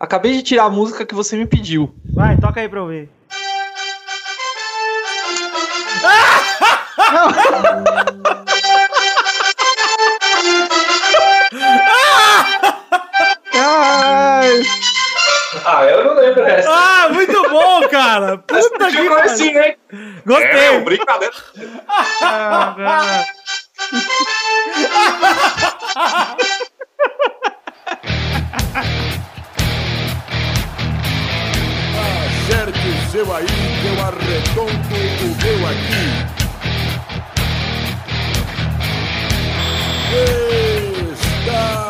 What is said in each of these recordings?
Acabei de tirar a música que você me pediu. Vai, toca aí pra eu ver. Ai. Ah, eu não lembro dessa. Ah, muito bom, cara! Puta que pariu. assim, hein? Gostei! É, brincadeira. Acerte o seu aí, eu arredondo o meu aqui. Está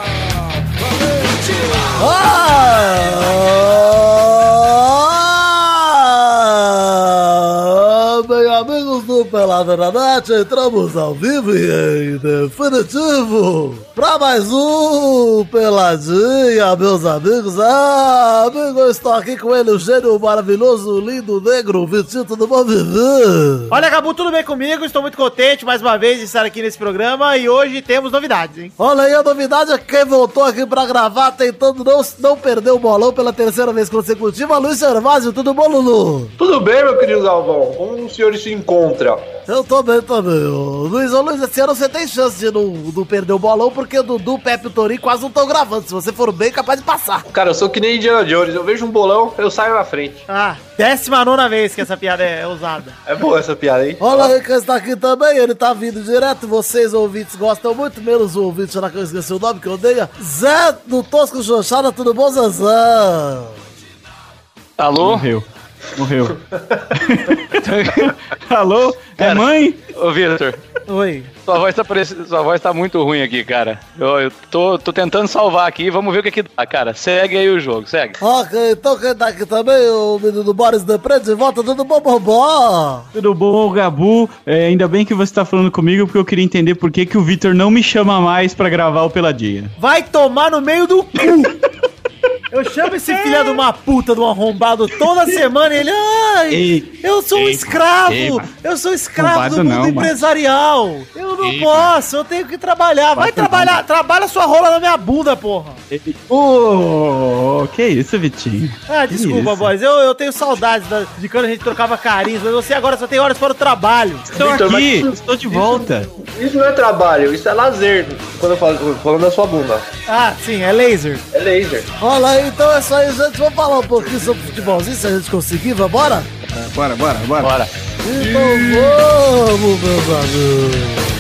Pelada na Net, entramos ao vivo e em definitivo pra mais um Peladinha, meus amigos. Ah, amigo, eu estou aqui com ele, o gênio maravilhoso, lindo, negro, Vitinho, tudo bom, Vivi? Olha, Gabu, tudo bem comigo? Estou muito contente mais uma vez de estar aqui nesse programa e hoje temos novidades, hein? Olha aí, a novidade é que quem voltou aqui pra gravar tentando não, não perder o bolão pela terceira vez consecutiva, Luiz Gervásio, tudo bom, Lulu? Tudo bem, meu querido Galvão? Como o senhor se encontra? Eu tô bem também. Luiz, ô Luiz, esse ano você tem chance de não, não perder o bolão, porque Dudu, Pepe e o Torinho quase não estão gravando. Se você for bem, capaz de passar. Cara, eu sou que nem Indiana Jones. Eu vejo um bolão, eu saio na frente. Ah, décima nona vez que essa piada é usada. É boa essa piada, hein? Olha aí quem está aqui também, ele tá vindo direto. Vocês, ouvintes, gostam muito, menos o ouvinte lá que eu esqueci o nome, que eu odeia. Zé do Tosco Xoxada, tudo bom, Zezão? Alô? Morreu. Morreu. Alô? É mãe? Ô, Vitor, Oi. Sua voz tá sua voz tá muito ruim aqui, cara. Eu, eu tô, tô tentando salvar aqui, vamos ver o que que dá, cara. Segue aí o jogo, segue. Ok, então quem tá aqui também, o menino Boris Depre, de volta, tudo bom, bobó? Tudo bom, Gabu? É, ainda bem que você tá falando comigo, porque eu queria entender por que, que o Vitor não me chama mais pra gravar o Peladinha. Vai tomar no meio do cu! Eu chamo esse filho de uma puta de um arrombado toda semana e ele. Ai, Ei, eu sou um ei, escravo! ei, eu sou escravo do mundo não, mano. empresarial! Eu não Ei, posso, eu tenho que trabalhar! Vai Arrombado trabalhar, trabalha sua rola na minha bunda, porra! Ô, que isso, Vitinho? Ah, Que desculpa, isso? boys, eu, eu tenho saudades da- de quando a gente trocava carinhos, mas você agora só tem horas para o trabalho. Estou Vitor, aqui, mas- estou de volta. Isso não é trabalho, isso é lazer. Quando eu falo falando da sua bunda. Ah, sim, é laser. É laser. Olha então é isso aí, gente. Vamos falar um pouquinho sobre futebolzinho, se a gente conseguir, vambora? Bora, bora, bora. Bora. Então vamos, meus amigos.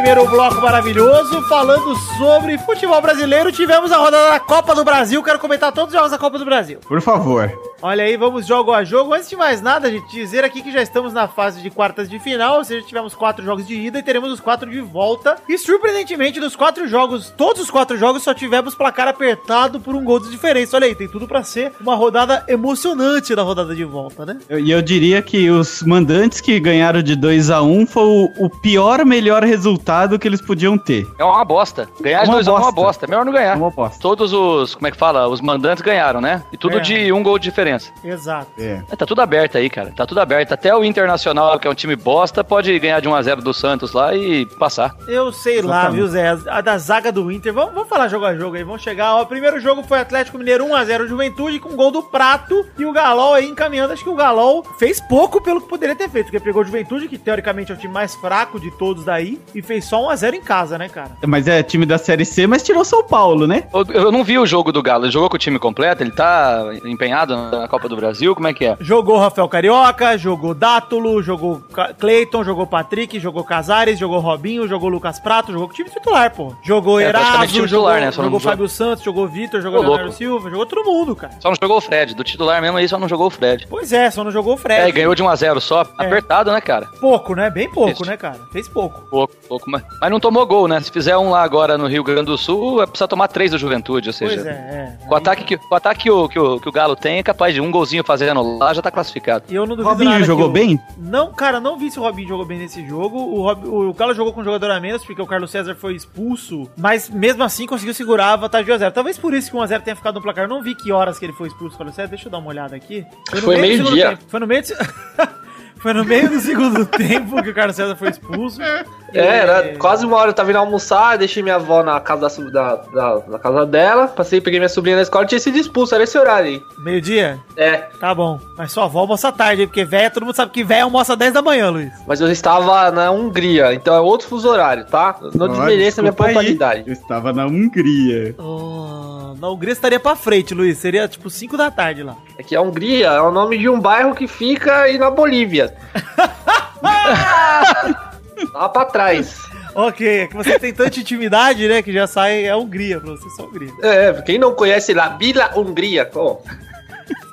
Primeiro bloco maravilhoso falando sobre futebol brasileiro. Tivemos a rodada da Copa do Brasil. Quero comentar todos os jogos da Copa do Brasil. Por favor. Olha aí, vamos jogo a jogo. Antes de mais nada, gente, dizer aqui que já estamos na fase de quartas de final, ou seja, tivemos quatro jogos de ida e teremos os quatro de volta. E surpreendentemente, dos quatro jogos, todos os quatro jogos só tivemos placar apertado por um gol de diferença. Olha aí, tem tudo pra ser uma rodada emocionante na rodada de volta, né? Eu- E eu, diria que os mandantes que ganharam de 2 a 1 foi o, o pior, melhor resultado que eles podiam ter. É uma bosta. Ganhar de Uma dois a um é uma bosta. bosta. Melhor não É ganhar. uma bosta. Todos os, como é que fala? Os mandantes ganharam, né? E tudo É. de um gol de diferença. Exato. É. É, Tá tudo aberto aí, cara. Tá tudo aberto. Até o Internacional, que é um time bosta, pode ganhar de 1 a 0 do Santos lá e passar. Eu sei lá, Exatamente. viu, Zé? A da zaga do Inter. Vamos, vamos falar jogo a jogo aí. Vamos chegar. Ó, o primeiro jogo foi Atlético Mineiro 1x0 Juventude com gol do Prato. E o Galol aí encaminhando. Acho que o Galol fez pouco pelo que poderia ter feito. Porque pegou o Juventude, que teoricamente é o time mais fraco de todos daí. E fez só 1x0 em casa, né, cara? Mas é time da Série C, mas tirou São Paulo, né? Eu, eu não vi o jogo do Galo. Ele jogou com o time completo? Ele tá empenhado na Copa do Brasil? Como é que é? Jogou Rafael Carioca, jogou Dátulo, jogou Cleiton, jogou Patrick, jogou Casares, jogou Robinho, jogou Lucas Prato, jogou com o time titular, pô. Jogou É, Eraso, jogou, titular, né? Jogou Fábio Santos, jogou Vitor, jogou Leonardo louco. Silva, jogou todo mundo, cara. Só não jogou o Fred. Do titular mesmo aí, só não jogou o Fred. Pois é, só não jogou o Fred. É, e ganhou de 1 a 0 só. É. Apertado, né, cara? Pouco, né? Bem pouco, Isso. né, cara? Fez pouco. Pouco, pouco, mas, mas não tomou gol, né? Se fizer um lá agora no Rio Grande do Sul, vai precisar tomar três do Juventude, ou seja... Pois é, é. Com o ataque, que, com o ataque que, o, que, o, que o Galo tem, é capaz de um golzinho fazendo lá, já tá classificado. E eu não duvido Robinho nada que jogou o- bem? Não, cara, não vi se o Robinho jogou bem nesse jogo. O, Rob- o Galo jogou com um jogador a menos, porque o Carlos César foi expulso. Mas mesmo assim conseguiu segurar a vantagem de 1x0. Talvez por isso que o 1x0 tenha ficado no placar. Eu não vi que horas que ele foi expulso, Carlos César. Deixa eu dar uma olhada aqui. no Foi meio meio-dia. segundo tempo. Foi no meio do... Foi no meio do segundo tempo que o Carlos César foi expulso. É, era quase uma hora eu tava indo almoçar, deixei minha avó na casa da, da, da, na casa dela, passei, peguei minha sobrinha na escola, tinha sido expulso, era esse horário aí. Meio-dia? É, Tá bom. Mas sua avó almoça tarde, hein? porque véia, todo mundo sabe que véia almoça 10 da manhã, Luiz. mas eu estava na Hungria, então é outro fuso horário, tá? Não desmereça a minha pontualidade. Eu estava na Hungria. Oh, na Hungria estaria pra frente, Luiz. Seria tipo 5 da tarde lá. É que a Hungria é o nome de um bairro que fica aí na Bolívia. Lá pra trás. Ok, é que você tem tanta intimidade, né? Que já sai a Hungria pra você, só Hungria. É, quem não conhece lá, Vila Hungria, pô.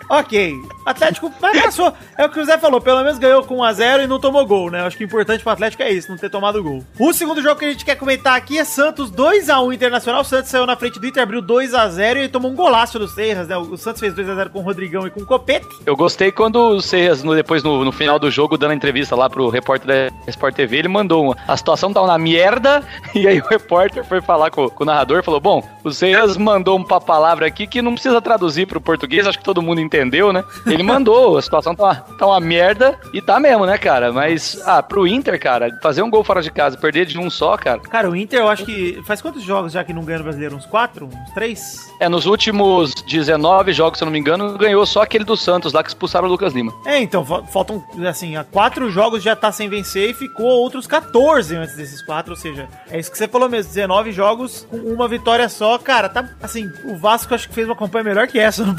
Ok. Atlético, passou. É o que o Zé falou, pelo menos ganhou com 1x0 e não tomou gol, né? Acho que o importante pro Atlético é isso, não ter tomado gol. O segundo jogo que a gente quer comentar aqui é Santos 2x1 Internacional. O Santos saiu na frente do Inter, abriu 2x0 e tomou um golaço do Serras, né? O Santos fez 2x0 com o Rodrigão e com o Copete. Eu gostei quando o Serras, no- depois no, no final do jogo, dando entrevista lá pro repórter da Sport TV, ele mandou uma, a situação tá uma merda, e aí o repórter foi falar com, com o narrador, falou, bom, o Serras mandou uma palavra aqui que não precisa traduzir pro português, acho que todo mundo entendeu, né? Ele mandou, a situação tá uma, tá uma merda, e tá mesmo, né, cara? Mas, ah, pro Inter, cara, fazer um gol fora de casa, perder de um só, cara, Cara, o Inter, eu acho que. Faz quantos jogos já que não ganha no brasileiro? Uns 4? Uns 3? é, nos últimos 19 jogos, se eu não me engano, ganhou só aquele do Santos lá que expulsaram o Lucas Lima. É, então, fa- faltam, assim, há quatro jogos já tá sem vencer e ficou outros 14 antes desses quatro, ou seja, é isso que você falou mesmo, 19 jogos com uma vitória só, cara, tá, assim, o Vasco acho que fez uma campanha melhor que essa no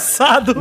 passado,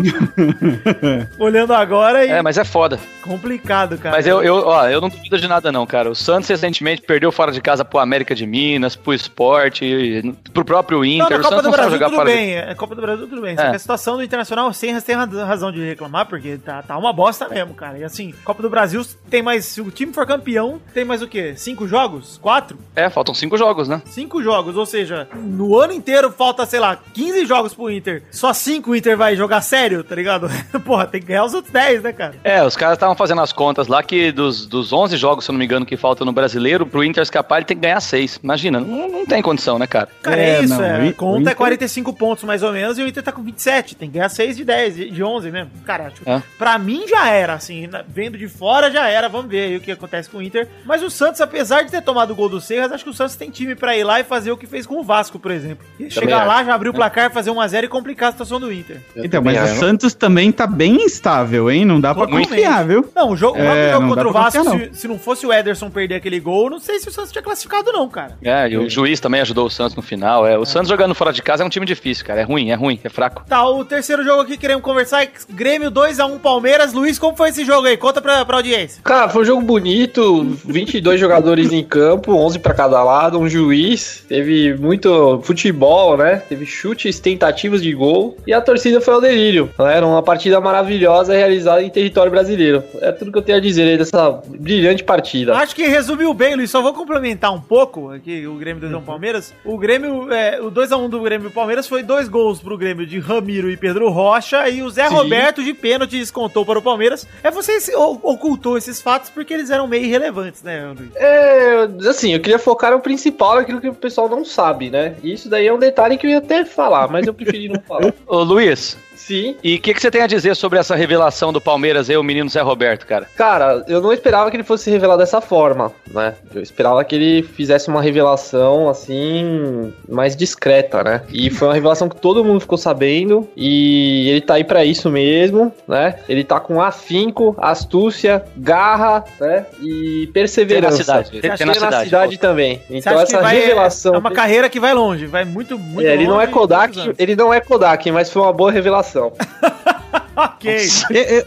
olhando agora e É, mas é foda. Complicado, cara. Mas eu, eu, ó, eu não duvido de nada, não, cara. O Santos recentemente perdeu fora de casa pro América de Minas, pro esporte, pro próprio Não, Inter. na o Copa Santos do não Brasil jogar tudo fora bem, é Copa do Brasil tudo bem, só É. que a situação do Internacional, Senras tem ra- razão de reclamar, porque tá, tá uma bosta mesmo, cara, e assim, Copa do Brasil tem mais, se o time for campeão, tem mais o quê? Cinco jogos? Quatro? de... É, faltam cinco jogos, né? Cinco jogos, ou seja, no ano inteiro falta, sei lá, 15 jogos pro Inter. Só cinco o Inter vai jogar sério, tá ligado? Porra, tem que ganhar os outros 10, né, cara? É, os caras estavam fazendo as contas lá que dos, dos 11 jogos, se eu não me engano, que faltam no brasileiro, pro Inter escapar ele tem que ganhar seis. Imagina, não, não tem condição, né, cara? Cara, é, É, isso, não, é. conta o é Inter- 45 pontos mais ou menos e o Inter tá com 27. Tem que ganhar 6 de 10, de de 11 mesmo. Cara, acho, É. pra mim já era, assim, vendo de fora já era. Vamos ver aí o que acontece com o Inter. Mas o Santos, apesar de ter tomado o gol do Serras, acho que o Santos tem time pra ir lá e fazer o que fez com o Vasco, por exemplo. Chegar lá, já abrir o placar, fazer 1x0 e complicar a situação do Inter. Então, mas o. Santos também tá bem instável, hein? Não dá pra Totalmente. confiar, viu? Não, o jogo, o É, jogo não contra o Vasco, confiar, se, se não fosse o Ederson perder aquele gol, não sei se o Santos tinha classificado, não, cara. É, e o juiz também ajudou o Santos no final. É, o Santos jogando fora de casa é um time difícil, cara. É ruim, é ruim, é fraco. Tá, o terceiro jogo aqui que queremos conversar é Grêmio 2x1 Palmeiras. Luiz, como foi esse jogo aí? Conta pra, pra audiência. Cara, foi um jogo bonito, 22 jogadores em campo, 11 pra cada lado, um juiz, teve muito futebol, né? Teve chutes, tentativas de gol e a torcida foi ao delírio. né? Era uma partida maravilhosa realizada em território brasileiro. É tudo que eu tenho a dizer aí dessa brilhante partida. Acho que resumiu bem, Luiz. Só vou complementar um pouco aqui o Grêmio 2x1 Palmeiras. O Grêmio, é, o 2x1 do Grêmio e Palmeiras foi dois gols pro Grêmio de Ramiro e Pedro Rocha e o Zé Sim. Roberto de pênalti descontou para o Palmeiras. É você se- o- ocultou esses fatos porque eles eram meio irrelevantes, né, Luiz? É, assim, eu queria focar no principal, naquilo que o pessoal não sabe, né? E isso daí é um detalhe que eu ia até falar, mas eu preferi não falar. Ô, Luiz, Sim. e o que, que você tem a dizer sobre essa revelação do Palmeiras aí, o menino Zé Roberto, cara? Cara, eu não esperava que ele fosse revelar dessa forma, né? Eu esperava que ele fizesse uma revelação assim mais discreta, né? E foi uma revelação que todo mundo ficou sabendo e ele tá aí pra isso mesmo, né? Ele tá com afinco, astúcia, garra, né? E perseverança. Tenacidade. Que Tenacidade também. Você Então essa vai- revelação É uma carreira que vai longe, vai muito, muito É, ele não é longe, Kodak, ele não é Kodak, mas foi uma boa revelação. Ok. Eu, eu-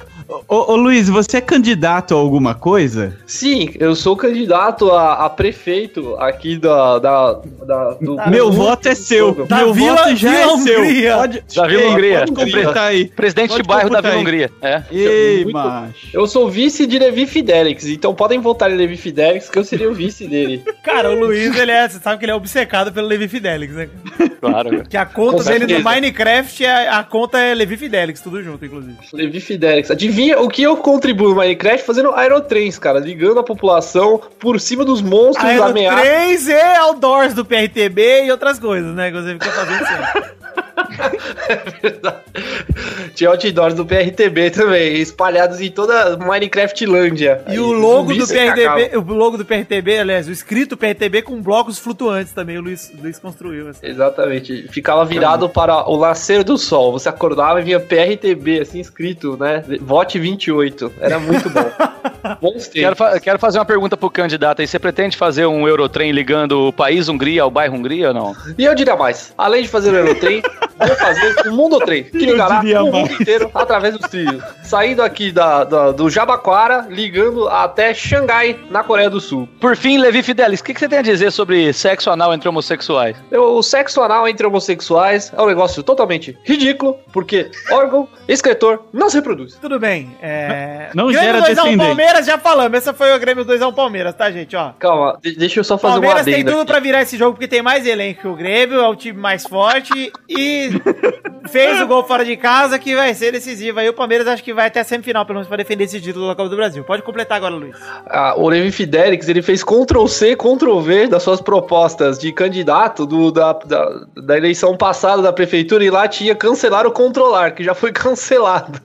Ô, ô, Luiz, você é candidato a alguma coisa? Sim, eu sou candidato a, a prefeito aqui da, da, da- do. Meu voto é seu. Da Meu Vila- voto já Vila é seu. Hungria. Pode, Da Vila Ei, Hungria. Pode completar aí. Presidente Pode de bairro da Vila aí. Hungria. É. Ei, Muito- macho. Eu sou vice de Levi Fidelix, então podem votar em Levi Fidelix que eu seria o vice dele. Cara, o Luiz, ele é, você sabe que ele é obcecado pelo Levi Fidelix, né? Claro. Que a conta Com dele no certeza. Minecraft, é, a conta é Levi Fidelix, tudo junto, inclusive. Levi Fidelix. Adivinha o que eu contribuo no Minecraft fazendo aerotrens, cara, ligando a população por cima dos monstros Aero ameaçados. 3 e outdoors do PRTB e outras coisas, né? Que você fica fazendo sempre. Tinha outdoors do PRTB também, espalhados em toda Minecraftlândia. E o logo do PRTB, o logo do PRTB, aliás, o escrito PRTB com blocos flutuantes também, o Luiz, Luiz construiu. Assim. Exatamente. Ficava virado para o nascer do sol. Você acordava e vinha PRTB, assim, escrito, né? Vote 28. Era muito bom. Bons Quero, fa- quero fazer uma pergunta pro candidato aí. Você pretende fazer um Eurotrem ligando o país Hungria ao bairro Hungria ou não? E eu diria mais. Além de fazer o Aerotrem, vou fazer o Mundo Trem, que ligará o mais. mundo inteiro através dos trilhos. Saindo aqui da, da- do Jabaquara, ligando até Xangai, na Coreia do Sul. Por fim, Levi Fidelis, o que, que você tem a dizer sobre sexo anal entre homossexuais? Eu- O sexo anal entre homossexuais é um negócio totalmente ridículo, porque órgão excretor não se reproduz. Tudo bem. É... Não Grêmio gera 2x1 descendente. Palmeiras, já falamos. Essa foi o Grêmio 2x1 Palmeiras, tá, gente? Ó. Calma, de- deixa eu só fazer uma Palmeiras tem adenda. tudo aqui. pra virar esse jogo porque tem mais elenco que o Grêmio, é o time mais forte e fez o gol fora de casa que vai ser decisivo. Aí o Palmeiras acho que vai até a semifinal, pelo menos, pra defender esse título da Copa do Brasil. Pode completar agora, Luiz. Ah, o Levi Fidelix, ele fez Ctrl-C, Ctrl-V das suas propostas de candidato do, da, da, da eleição passada da prefeitura e lá tinha cancelar o controlar, que já foi cancelado.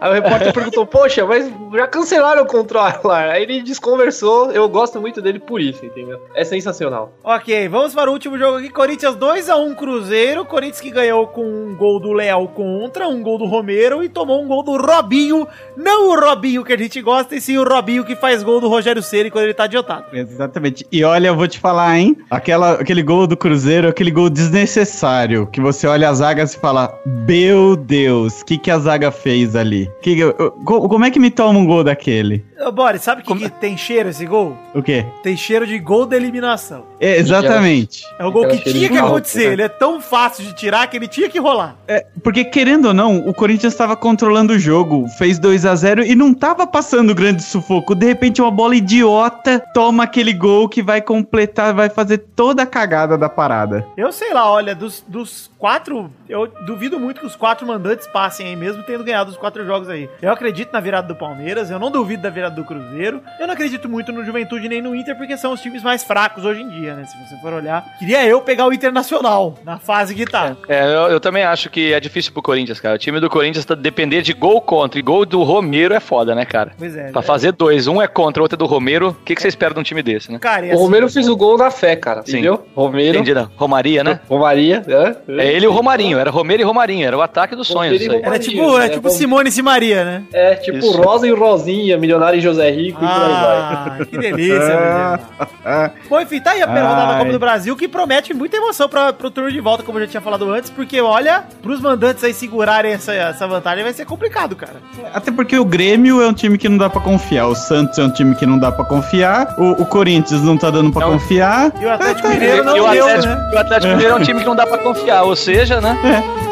Aí o repórter perguntou, poxa, mas já cancelaram o controlar. Aí ele desconversou, eu gosto muito dele por isso, entendeu? É sensacional. Ok, vamos para o último jogo aqui. Corinthians 2x1 Cruzeiro. Corinthians que ganhou com um gol do Léo contra, um gol do Romero e tomou um gol do Robinho. Não o Robinho que a gente gosta, e sim o Robinho que faz gol do Rogério Ceni quando ele tá adiantado. Exatamente. E olha, eu vou te falar, hein? Aquela, aquele gol do Cruzeiro, aquele gol desnecessário, que você olha a zaga e fala, meu Deus, o que, que a zaga fez ali? Que, como é que me toma um gol daquele? Ô, Boris, sabe o que, que tem cheiro esse gol? O quê? Tem cheiro de gol da eliminação. É, exatamente. É o gol que tinha que acontecer. né? Ele é tão fácil de tirar que ele tinha que rolar. É, porque querendo ou não, o Corinthians estava controlando o jogo, fez 2 a 0 e não tava passando grande sufoco. De repente, uma bola idiota toma aquele gol que vai completar, vai fazer toda a cagada da parada. Eu sei lá, olha, dos, dos quatro, eu duvido muito que os quatro mandantes passem aí mesmo, tendo ganhado os quatro jogos aí. Eu acredito na virada do Palmeiras, eu não duvido da virada do Cruzeiro, eu não acredito muito no Juventude nem no Inter, porque são os times mais fracos hoje em dia, né? Se você for olhar. Queria eu pegar o Internacional na fase que tá. É, eu, eu também acho que é difícil pro Corinthians, cara. O time do Corinthians tá depender de gol contra. E gol do Romero é foda, né, cara? Pois é. Pra fazer dois, um é contra, o outro é do Romero. O que, que você espera de um time desse, né? Cara, e O assim, Romero fez o gol na fé, cara, Sim. entendeu? Romero, Entendi, né? Romaria, né? Romaria, né? É ele e o Romarinho. Era Romero e Romarinho. Era o ataque dos sonhos, Romero isso aí. Era tipo, é né? tipo Vamos- Simone e Maria, né? É, tipo Isso. Rosa e Rosinha, Milionário José Rico e por aí vai. Ah, que delícia, meu Bom, enfim, tá aí a primeira rodada da. Copa do Brasil, que promete muita emoção pra, pro turno de volta, como eu já tinha falado antes, porque, olha, pros mandantes aí segurarem essa, essa vantagem vai ser complicado, cara. Até porque o Grêmio é um time que não dá pra confiar, o Santos é um time que não dá pra confiar, o, o Corinthians não tá dando pra Não. confiar. E o Atlético Mineiro não e o deu, Atlético, né? o Atlético Mineiro é um time que não dá pra confiar. Ou seja, né?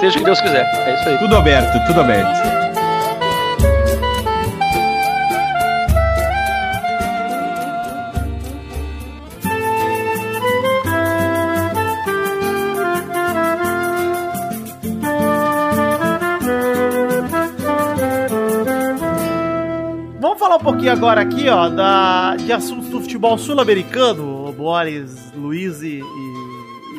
Seja o que Deus quiser. É isso aí. Tudo aberto, tudo aberto. Pouquinho agora aqui, ó, da, de assuntos do futebol sul-americano, Boris, Luiz e, e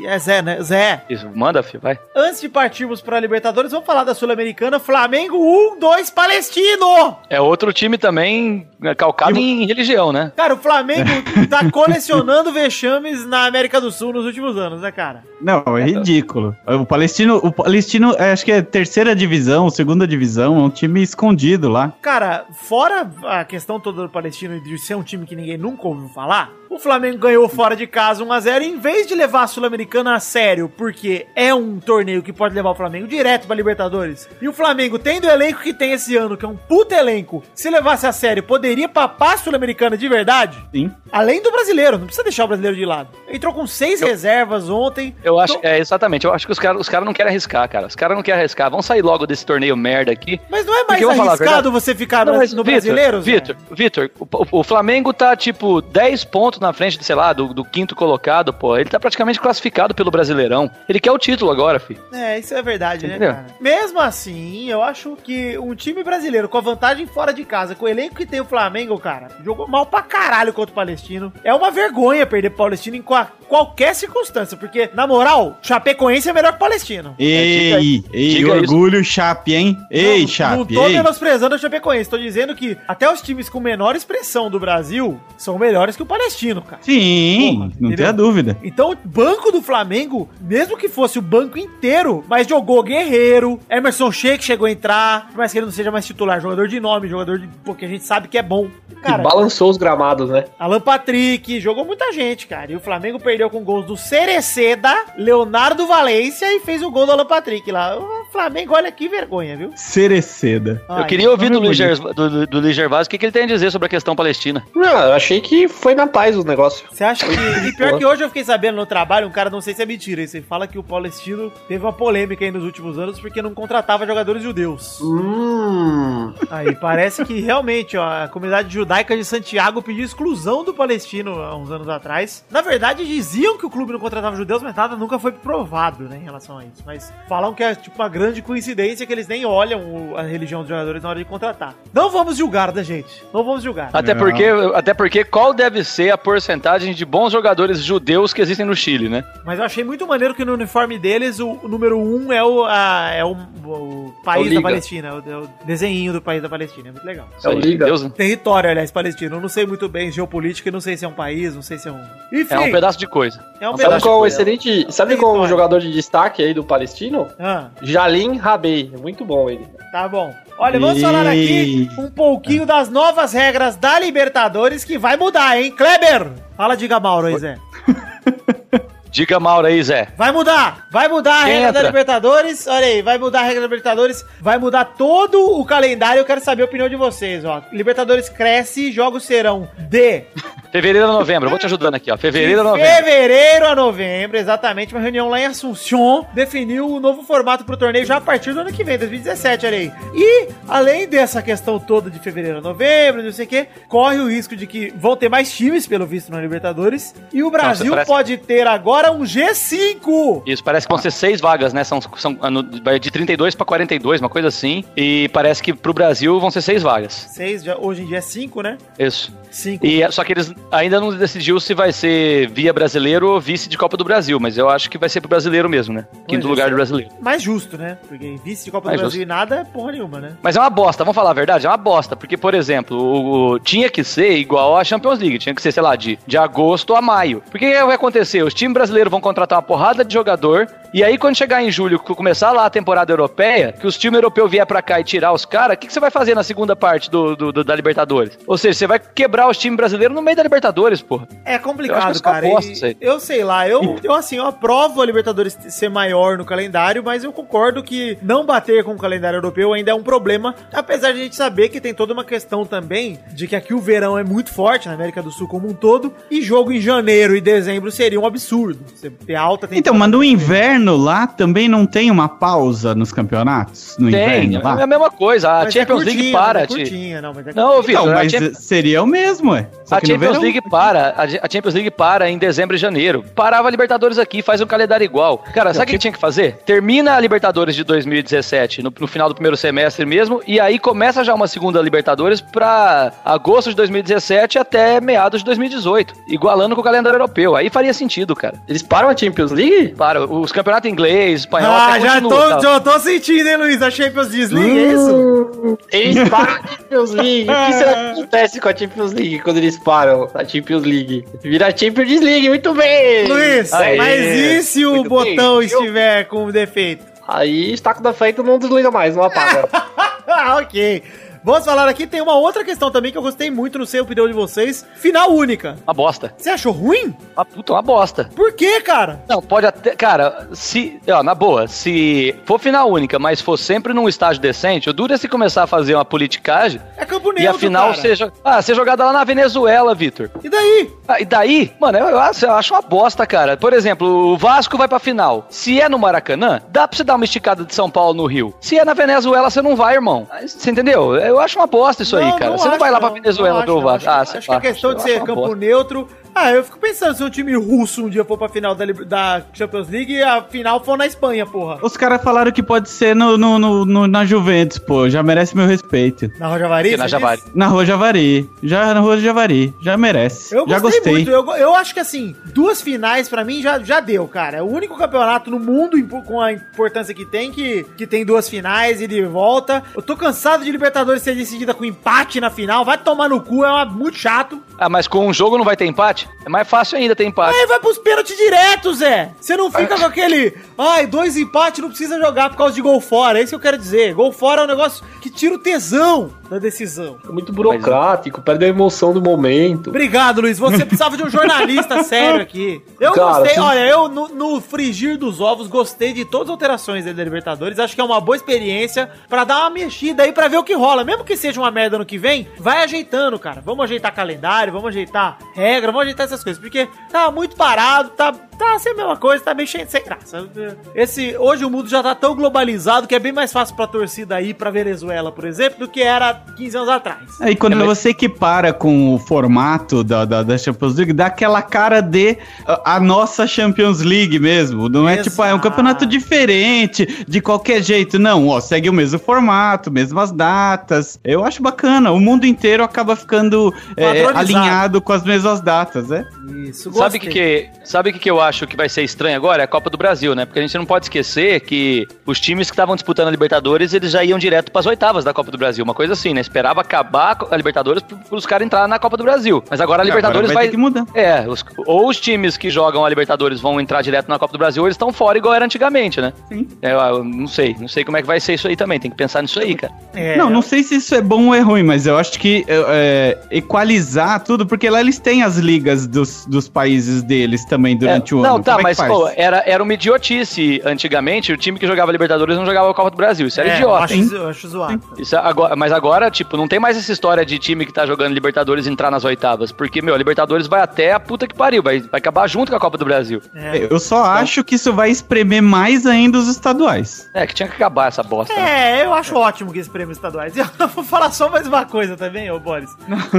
é Zé, né? Zé. Isso, manda, filho, vai. Antes de partirmos pra Libertadores, vamos falar da Sul-Americana, Flamengo 1-2 Palestino! É outro time também é, calcado em religião, né? Cara, o Flamengo tá colecionando vexames na América do Sul nos últimos anos, né, cara? Não, é ridículo. O Palestino, o Palestino, é, acho que é terceira divisão, segunda divisão, é um time escondido lá. Cara, fora a questão toda do Palestino de ser um time que ninguém nunca ouviu falar, O Flamengo ganhou fora de casa 1x0. Em vez de levar a Sul-Americana a sério, porque é um torneio que pode levar o Flamengo direto pra Libertadores, e o Flamengo, tendo o elenco que tem esse ano, que é um puta elenco, se levasse a sério, poderia papar a Sul-Americana de verdade? Sim. Além do brasileiro, não precisa deixar o brasileiro de lado. Entrou com seis reservas ontem. Eu acho, Tô- é, exatamente, eu acho que os caras os cara não querem arriscar, cara. Os caras não querem arriscar. Vamos sair logo desse torneio merda aqui. Mas não é mais eu arriscado você ficar Não, no, Vitor, brasileiro? Vitor, Vitor, o, o Flamengo tá tipo 10 pontos na frente, sei lá, do, do quinto colocado, pô. Ele tá praticamente classificado pelo Brasileirão. Ele quer o título agora, fi. É, isso é verdade, né, Entendeu? cara? Mesmo assim, eu acho que um time brasileiro com a vantagem fora de casa, com o elenco que tem o Flamengo, cara, jogou mal pra caralho contra o Palestino. É uma vergonha perder pro Palestino em qua- qualquer circunstância, porque, na moral, Chapecoense é melhor que o Palestino. Ei, ei, diga isso. orgulho, Chape, hein? Ei, não, Chape, Não tô ei. menosprezando o Chapecoense, tô dizendo que até os times com menor expressão do Brasil são melhores que o Palestino, cara. Sim, Porra, não entendeu? tenha dúvida. Então, o banco do Flamengo, mesmo que fosse o banco inteiro, mas jogou Guerreiro, Emerson Sheik chegou a entrar, por mais que ele não seja mais titular, jogador de nome, jogador de. Porque a gente sabe que é bom. Cara, balançou os gramados, né? Alan Patrick, jogou muita gente, cara. E o Flamengo perdeu com gols do Cereceda, Leonardo Valência e fez o gol do Alan Patrick lá. O Flamengo, olha que vergonha, viu? Cereceda. eu Ai, queria ouvir do nome Luiz, do, do Luiz Gervásio o que, que ele tem a dizer sobre a questão palestina. Não, eu achei que foi na paz o negócio. Você acha que. E pior que hoje eu fiquei sabendo no trabalho, um cara, não sei se é mentira, você fala que o Palestino teve uma polêmica aí nos últimos anos porque não contratava jogadores judeus. Hum. Aí parece que realmente ó, a comunidade judaica de Santiago pediu exclusão do Palestino há uns anos atrás. Na verdade, diziam que o clube não contratava judeus, mas nada nunca foi provado né, em relação a isso. Mas falam que é tipo uma grande coincidência que eles nem olham o- a religião dos jogadores na hora de contratar. Não vamos julgar, da gente? Não vamos julgar. Até porque, até porque qual deve ser a porcentagem de bons jogadores judeus que existem no Chile, né? Mas eu achei muito maneiro que no uniforme deles o, o número 1 um é o, a- é o, o país É o da. Palestina, é o, é o desenhinho do país da Palestina. É muito legal. É o Liga. Deus, né? Território, aliás, palestino. Eu não sei muito bem geopolítica, não sei se é um país, não sei se é um. Enfim, é um pedaço de coisa. é um Sabe pedaço qual é o de- excelente. Sabe qual é o jogador de destaque aí do Palestino? Ah, Jalim Rabei. É muito bom ele. tá bom. Olha, vamos falar aqui um pouquinho das novas regras da Libertadores que vai mudar, hein? Kleber! Fala, diga Mauro aí, Zé. Diga Mauro aí, Zé. Vai mudar! Vai mudar a Quem regra da entra? Libertadores. Olha aí, vai mudar a regra da Libertadores. Vai mudar todo o calendário. Eu quero saber a opinião de vocês, ó. Libertadores cresce, jogos serão de Fevereiro a novembro, vou te ajudando aqui, ó. Fevereiro a novembro. fevereiro a novembro, exatamente. Uma reunião lá em Assunção definiu o novo formato pro torneio já a partir do ano que vem, 2017, olha aí. E, além dessa questão toda de fevereiro a novembro, não sei o quê, corre o risco de que vão ter mais times, pelo visto, na Libertadores. E o Brasil parece- pode ter agora um G5. Isso, parece que vão ser seis vagas, né? São, são ah, de 32 pra 42, uma coisa assim. E parece que pro Brasil vão ser seis vagas. Seis, já, hoje em dia é cinco, né? Isso. Cinco. E só que eles ainda não decidiu se vai ser via brasileiro ou vice de Copa do Brasil, mas eu acho que vai ser pro brasileiro mesmo, né? Quinto Pois lugar é. do brasileiro. Mais justo, né? Porque vice de Copa Mais do Brasil justo. e nada é porra nenhuma, né? Mas é uma bosta, vamos falar a verdade? É uma bosta, porque, por exemplo, o, o- tinha que ser igual a Champions League, tinha que ser, sei lá, de, de agosto a maio. Porque o que vai acontecer? Os times brasileiros vão contratar uma porrada de jogador, e aí quando chegar em julho, começar lá a temporada europeia, que os times europeus vier pra cá e tirar os caras, o que, que você vai fazer na segunda parte do, do- do- da Libertadores? Ou seja, você vai quebrar os times brasileiros no meio da Libertadores, porra. É Eu complicado, é uma cara. E eu sei lá, eu, eu assim, eu aprovo a Libertadores ser maior no calendário, mas eu concordo que não bater com o calendário europeu ainda é um problema, apesar de a gente saber que tem toda uma questão também de que aqui o verão é muito forte na América do Sul como um todo, e jogo em janeiro e dezembro seria um absurdo. Você ter alta Então, mas no inverno lá também não tem uma pausa nos campeonatos? No Tem, inverno é lá? a mesma coisa. A Mas é Champions League curtinha, para, mas é Ti. curtinha, não, mas é Não, Vitor, Então, a mas Champions- seria o mesmo, ué. Só A que Champions verão- League para, a Champions League para em dezembro e janeiro. Parava a Libertadores aqui, faz um calendário igual. Cara, sabe o que tinha que fazer? Termina a Libertadores de 2017, no, no final do primeiro semestre mesmo, e aí começa já uma segunda Libertadores pra agosto de 2017 até meados de 2018, igualando com o calendário europeu. Aí faria sentido, cara. Eles param a Champions League? Para, os campeonatos inglês, espanhol, Ah, até já continua, tô, tá? já tô sentindo, hein, Luiz? A Champions League, é isso? Eles param a Champions League. O que será que acontece com a Champions League quando eles param a Champions League? Vira a Champions League, muito bem! Luiz, Aê, mas e se o botão bem. estiver com defeito? Aí, estaco da feita não desliga mais, não apaga. Ah, ok. Vamos falar aqui, tem uma outra questão também que eu gostei muito, não sei a opinião de vocês. Final única. Uma bosta. Você achou ruim? Uma puta, uma bosta. Por quê, cara? Não, pode até. Cara, se. Ó, na boa, se for final única, mas for sempre num estágio decente, o duro é se começar a fazer uma politicagem É campo neutro, e a final cara. seja. Ah, ser jogada lá na Venezuela, Vitor. E daí? Ah, e daí, mano, eu, eu acho, eu acho uma bosta, cara. Por exemplo, o Vasco vai pra final. Se é no Maracanã, dá pra você dar uma esticada de São Paulo no Rio. Se é na Venezuela, você não vai, irmão. Você entendeu? Eu acho uma bosta isso aí, cara. você não vai lá pra não, Venezuela não não. Vasco. Ah, Acho, que a questão de ser uma campo neutro. Ah, eu fico pensando se um time russo um dia for pra final da, da Champions League e a final for na Espanha, porra. Os caras falaram que pode ser no, no, no- no- na Juventus, pô. Já merece meu respeito. Na Rojavari? Que na Javari. Na Rua Javari. Já na Rua Javari. Já merece. Eu já gostei, muito. Eu, eu acho que assim, duas finais pra mim já, já deu, cara. É o único campeonato no mundo com a importância que tem, que, que tem duas finais e de volta. Eu tô cansado de Libertadores ser decidida com empate na final. Vai tomar no cu, é uma- muito chato. Ah, mas com um jogo não vai ter empate? É mais fácil ainda ter empate. Aí vai pros pênaltis direto, Zé. Você não fica com aquele. Ai, dois empates não precisa jogar por causa de gol fora. É isso que eu quero dizer. Gol fora é um negócio que tira o tesão da decisão. É muito burocrático, perde a emoção do momento. Obrigado, Luiz. Você precisava de um jornalista sério aqui. Eu Cara, gostei, você- olha, eu no, no frigir dos ovos gostei de todas as alterações da Libertadores. Acho que é uma boa experiência pra dar uma mexida aí pra ver o que rola. Mesmo que seja uma merda no que vem, vai ajeitando, cara. Vamos ajeitar calendário, vamos ajeitar regra, vamos ajeitar essas coisas. Porque tá muito parado, tá, tá sem a mesma coisa, tá meio cheio sem graça. Esse, hoje o mundo já tá tão globalizado que é bem mais fácil pra torcida ir pra Venezuela, por exemplo, do que era 15 anos atrás. Aí quando É, mas- você equipara com o formato da, da, da Champions League, dá aquela cara de a, a nossa Champions League mesmo. Não é tipo, ah, é um Exato. campeonato diferente, de qualquer jeito. Não, ó, segue o mesmo formato, mesmas datas. Eu acho bacana. O mundo inteiro acaba ficando é, alinhado com as mesmas datas, é? Isso, Sabe o que, que, sabe o que, que eu acho que vai ser estranho agora? É a Copa do Brasil, né? Porque a gente não pode esquecer que os times que estavam disputando a Libertadores, eles já iam direto pras oitavas da Copa do Brasil. Uma coisa assim, né? Esperava acabar a Libertadores para os caras entrarem na Copa do Brasil. Mas agora a Libertadores Agora vai. ter que mudar. É, os- ou os times que jogam a Libertadores vão entrar direto na Copa do Brasil, ou eles estão fora igual era antigamente, né? Sim. É, eu não sei, não sei como é que vai ser isso aí também. Tem que pensar nisso aí, cara. É, Não, não sei se isso é bom ou é ruim, mas eu acho que é, é, equalizar tudo, porque lá eles têm as ligas dos, dos países deles também durante É, o ano. Não, tá, Como é mas pô, era, era uma idiotice antigamente. O time que jogava Libertadores não jogava a Copa do Brasil. Isso era É, eu idiota. acho, hein? eu acho zoado. Isso é agora, mas agora, tipo, não tem mais essa história de time que tá jogando Libertadores entrar nas oitavas. Porque, meu, a Libertadores vai até a puta que pariu. Vai, vai acabar junto com a Copa do Brasil. É. Eu só acho que isso vai espremer mais ainda os estaduais. É, que tinha que acabar essa bosta. né? É, eu acho ótimo que esse prêmio estaduais. E eu vou falar só mais uma coisa também, ô Boris.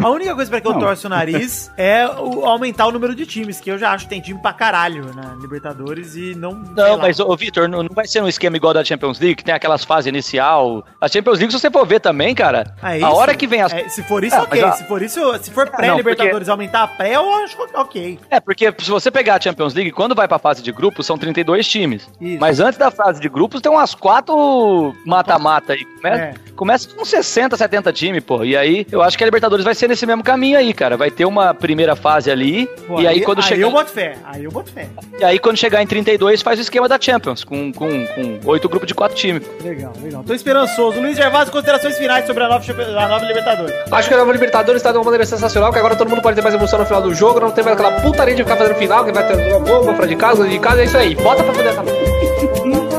A única coisa pra que eu Não. torço o nariz é o- aumentar o número de times, que eu já acho que tem time pra caralho na Libertadores e não. Não, mas, ô, Vitor, não, não vai ser um esquema igual da Champions League, que tem aquelas fases inicial. A Champions League, se você for ver também, cara, É a isso? hora que vem as. É, se for isso, Ah, ok. mas, Se for isso, se for não, pré-Libertadores aumentar a pré, eu acho ok. É, porque se você pegar a Champions League, quando vai pra fase de grupos, são 32 times. Isso. Mas antes da fase de grupos, tem umas quatro mata-mata aí. Começa, É. começa com 60, 70 times, pô. E aí, eu acho que a Libertadores vai ser nesse mesmo caminho aí, cara. Vai ter uma primeira fase ali. Pô, e aí, quando aí chegar. eu boto fé. Aí eu boto fé. E aí, quando chegar em 32, faz o esquema da Champions, com, com, com oito grupos de quatro times. Legal, legal. Tô esperançoso. Luiz Gervásio, considerações finais sobre a nova, a nova Libertadores. Acho que a nova Libertadores tá de uma maneira sensacional, que agora todo mundo pode ter mais emoção no final do jogo, não tem mais aquela putaria de ficar fazendo final, que vai ter uma bomba fora de casa, de casa, é isso aí. Bota pra poder acabar.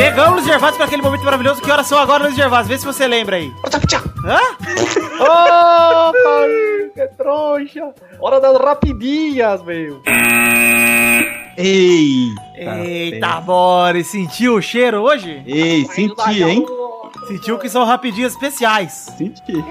Chegamos, Luiz Gervásio, para aquele momento maravilhoso. Que horas são agora, Luiz Gervásio? Vê se você lembra aí. Hã? Ô, Paulinho, que trouxa! Hora das rapidinhas, meu! Ei! Eita, Boris, sentiu o cheiro hoje? Ei, senti, hein? Sentiu que são rapidinhas especiais. Senti.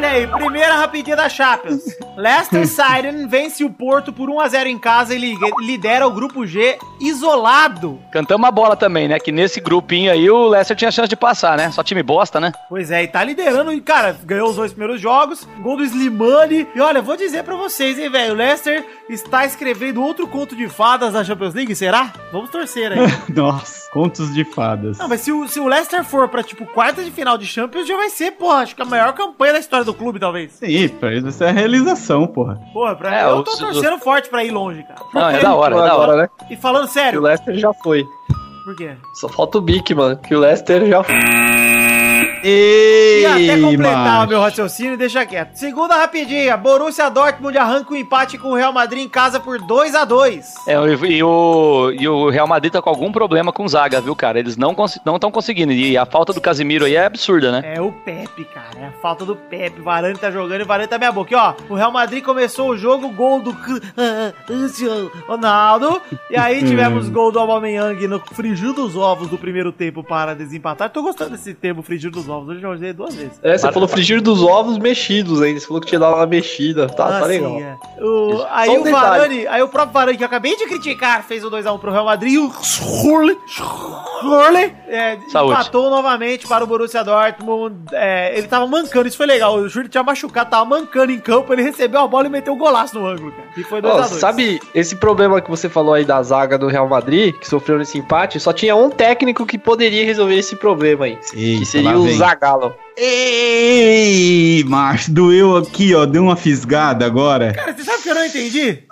Olha aí, primeira rapidinha da Champions. Leicester Siren vence o Porto por 1x0 em casa e li- lidera o grupo G isolado. Cantamos a bola também, né? Que nesse grupinho aí o Leicester tinha chance de passar, né? Só time bosta, né? Pois é, e tá liderando, e, cara, ganhou os dois primeiros jogos, gol do Slimani. E olha, vou dizer pra vocês, hein, velho, o Leicester está escrevendo outro conto de fadas na Champions League, será? Vamos torcer aí. Nossa, contos de fadas. Não, mas se o, se o Leicester for pra, tipo, quarta de final de Champions, já vai ser, porra, acho que a maior campanha da história do clube, talvez. Sim, pra eles isso é a realização, porra. Porra, pra, É, eu o- tô torcendo forte pra ir longe, cara. Não, é da hora, é da hora. né? E falando Que o sério, Leicester já foi. por quê? Só falta o Bic, mano. Que o Leicester já foi. E até completar macho. o meu raciocínio, deixa quieto. Segunda rapidinha, Borussia Dortmund arranca o empate com o Real Madrid em casa por 2 a 2 É, e, e o, e o Real Madrid tá com algum problema com zaga, viu, cara? Eles não estão conseguindo. E a falta do Casimiro aí é absurda, né? É o Pepe, cara. É a falta do Pepe. Varane tá jogando e Varane tá meia boca. E, ó, o Real Madrid começou o jogo, gol do Ronaldo. E aí tivemos gol do Aubameyang no frigir dos ovos do primeiro tempo para desempatar. Tô gostando desse termo, frigir dos ovos. Hoje eu usei duas vezes. É, você Para- falou frigir dos ovos mexidos ainda. Você falou que tinha dado uma mexida. Tá, tá Ah, legal. sim, é. O- aí um o detalhe. Varane, aí o próprio Varane, que eu acabei de criticar, fez o 2x1 pro Real Madrid. E o Schurle, Schurle, é, Saúde. empatou novamente para o Borussia Dortmund. É, ele tava mancando, isso foi legal. O Schurle tinha machucado, tava mancando em campo. Ele recebeu a bola e meteu um golaço no ângulo, cara. E foi 2x2. Ó, sabe esse problema que você falou aí da zaga do Real Madrid, que sofreu nesse empate? Só tinha um técnico que poderia resolver esse problema aí. Eita, que seria o vem. Zagallo. Ei, macho, doeu aqui, ó. Deu uma fisgada agora. Cara, você sabe que eu não entendi?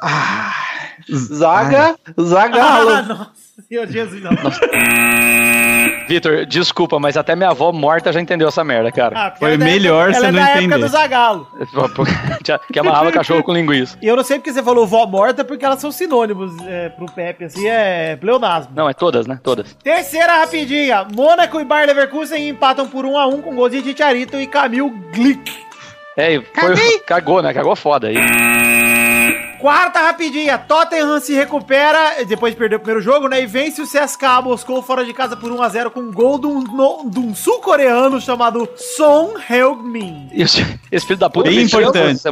Zaga, Zagallo. Ah, nossa, Senhor Jesus, não. Vitor, desculpa, mas até minha avó morta já entendeu essa merda, cara. Ah, Foi ela é melhor época- você ela não é da época entender. do Zagalo. que amarrava cachorro com linguiça. E eu não sei porque você falou vó morta, porque elas são sinônimos é, pro Pepe, assim, é pleonasmo. Não, é todas, né? Todas. Terceira rapidinha. Mônaco e Bayer Leverkusen empatam por 1 a 1 com gols de Titiarito e Camil Glick. É, foi, cagou, né? Cagou foda aí. Quarta rapidinha. Tottenham se recupera depois de perder o primeiro jogo, né? E vence o CSKA Moscou fora de casa por 1 a 0 com um gol de um, um sul-coreano chamado Son Heung-min. Esse, esse filho da puta gols importante.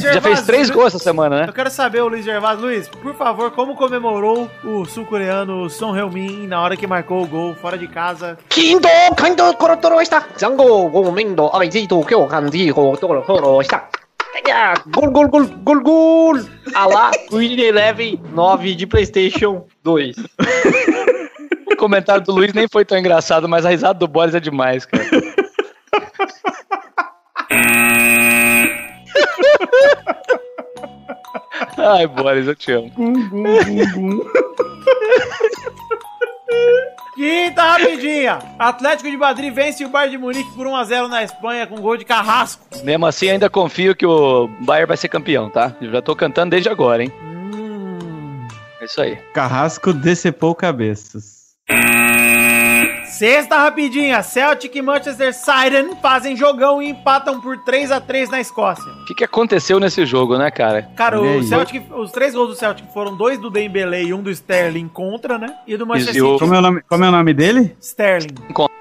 Já fez três gols essa semana, Eu né? quero saber, o Luiz Gervásio. Luiz, por favor, como comemorou o sul-coreano Son Heung-min na hora que marcou o gol fora de casa? Kindo, Kindo, Korotoro está. Zango, Gomendo, Aizito, Kyo, Kandigo, Toro, Toro está. Ah, Gol, gol, gol, gol, gol! Alá, Win Eleven 9 de PlayStation 2. O comentário do Luiz nem foi tão engraçado, mas a risada do Boris é demais, cara. Ai, Boris, eu te amo. Quinta rapidinha. Atlético de Madrid vence o Bayern de Munique por 1 a 0 na Espanha com gol de Carrasco. Mesmo assim, ainda confio que o Bayern vai ser campeão, tá? Eu já tô cantando desde agora, hein? Hum. É isso aí. Carrasco decepou cabeças. Sexta rapidinha. Celtic e Manchester Siren fazem jogão e empatam por 3 a 3 na Escócia. O que, que aconteceu nesse jogo, né, cara? Cara, o. Celtic, os três gols do Celtic foram dois do Dembele e um do Sterling contra, né? E do Manchester o- City, Como é o nome, como é o nome dele? Sterling.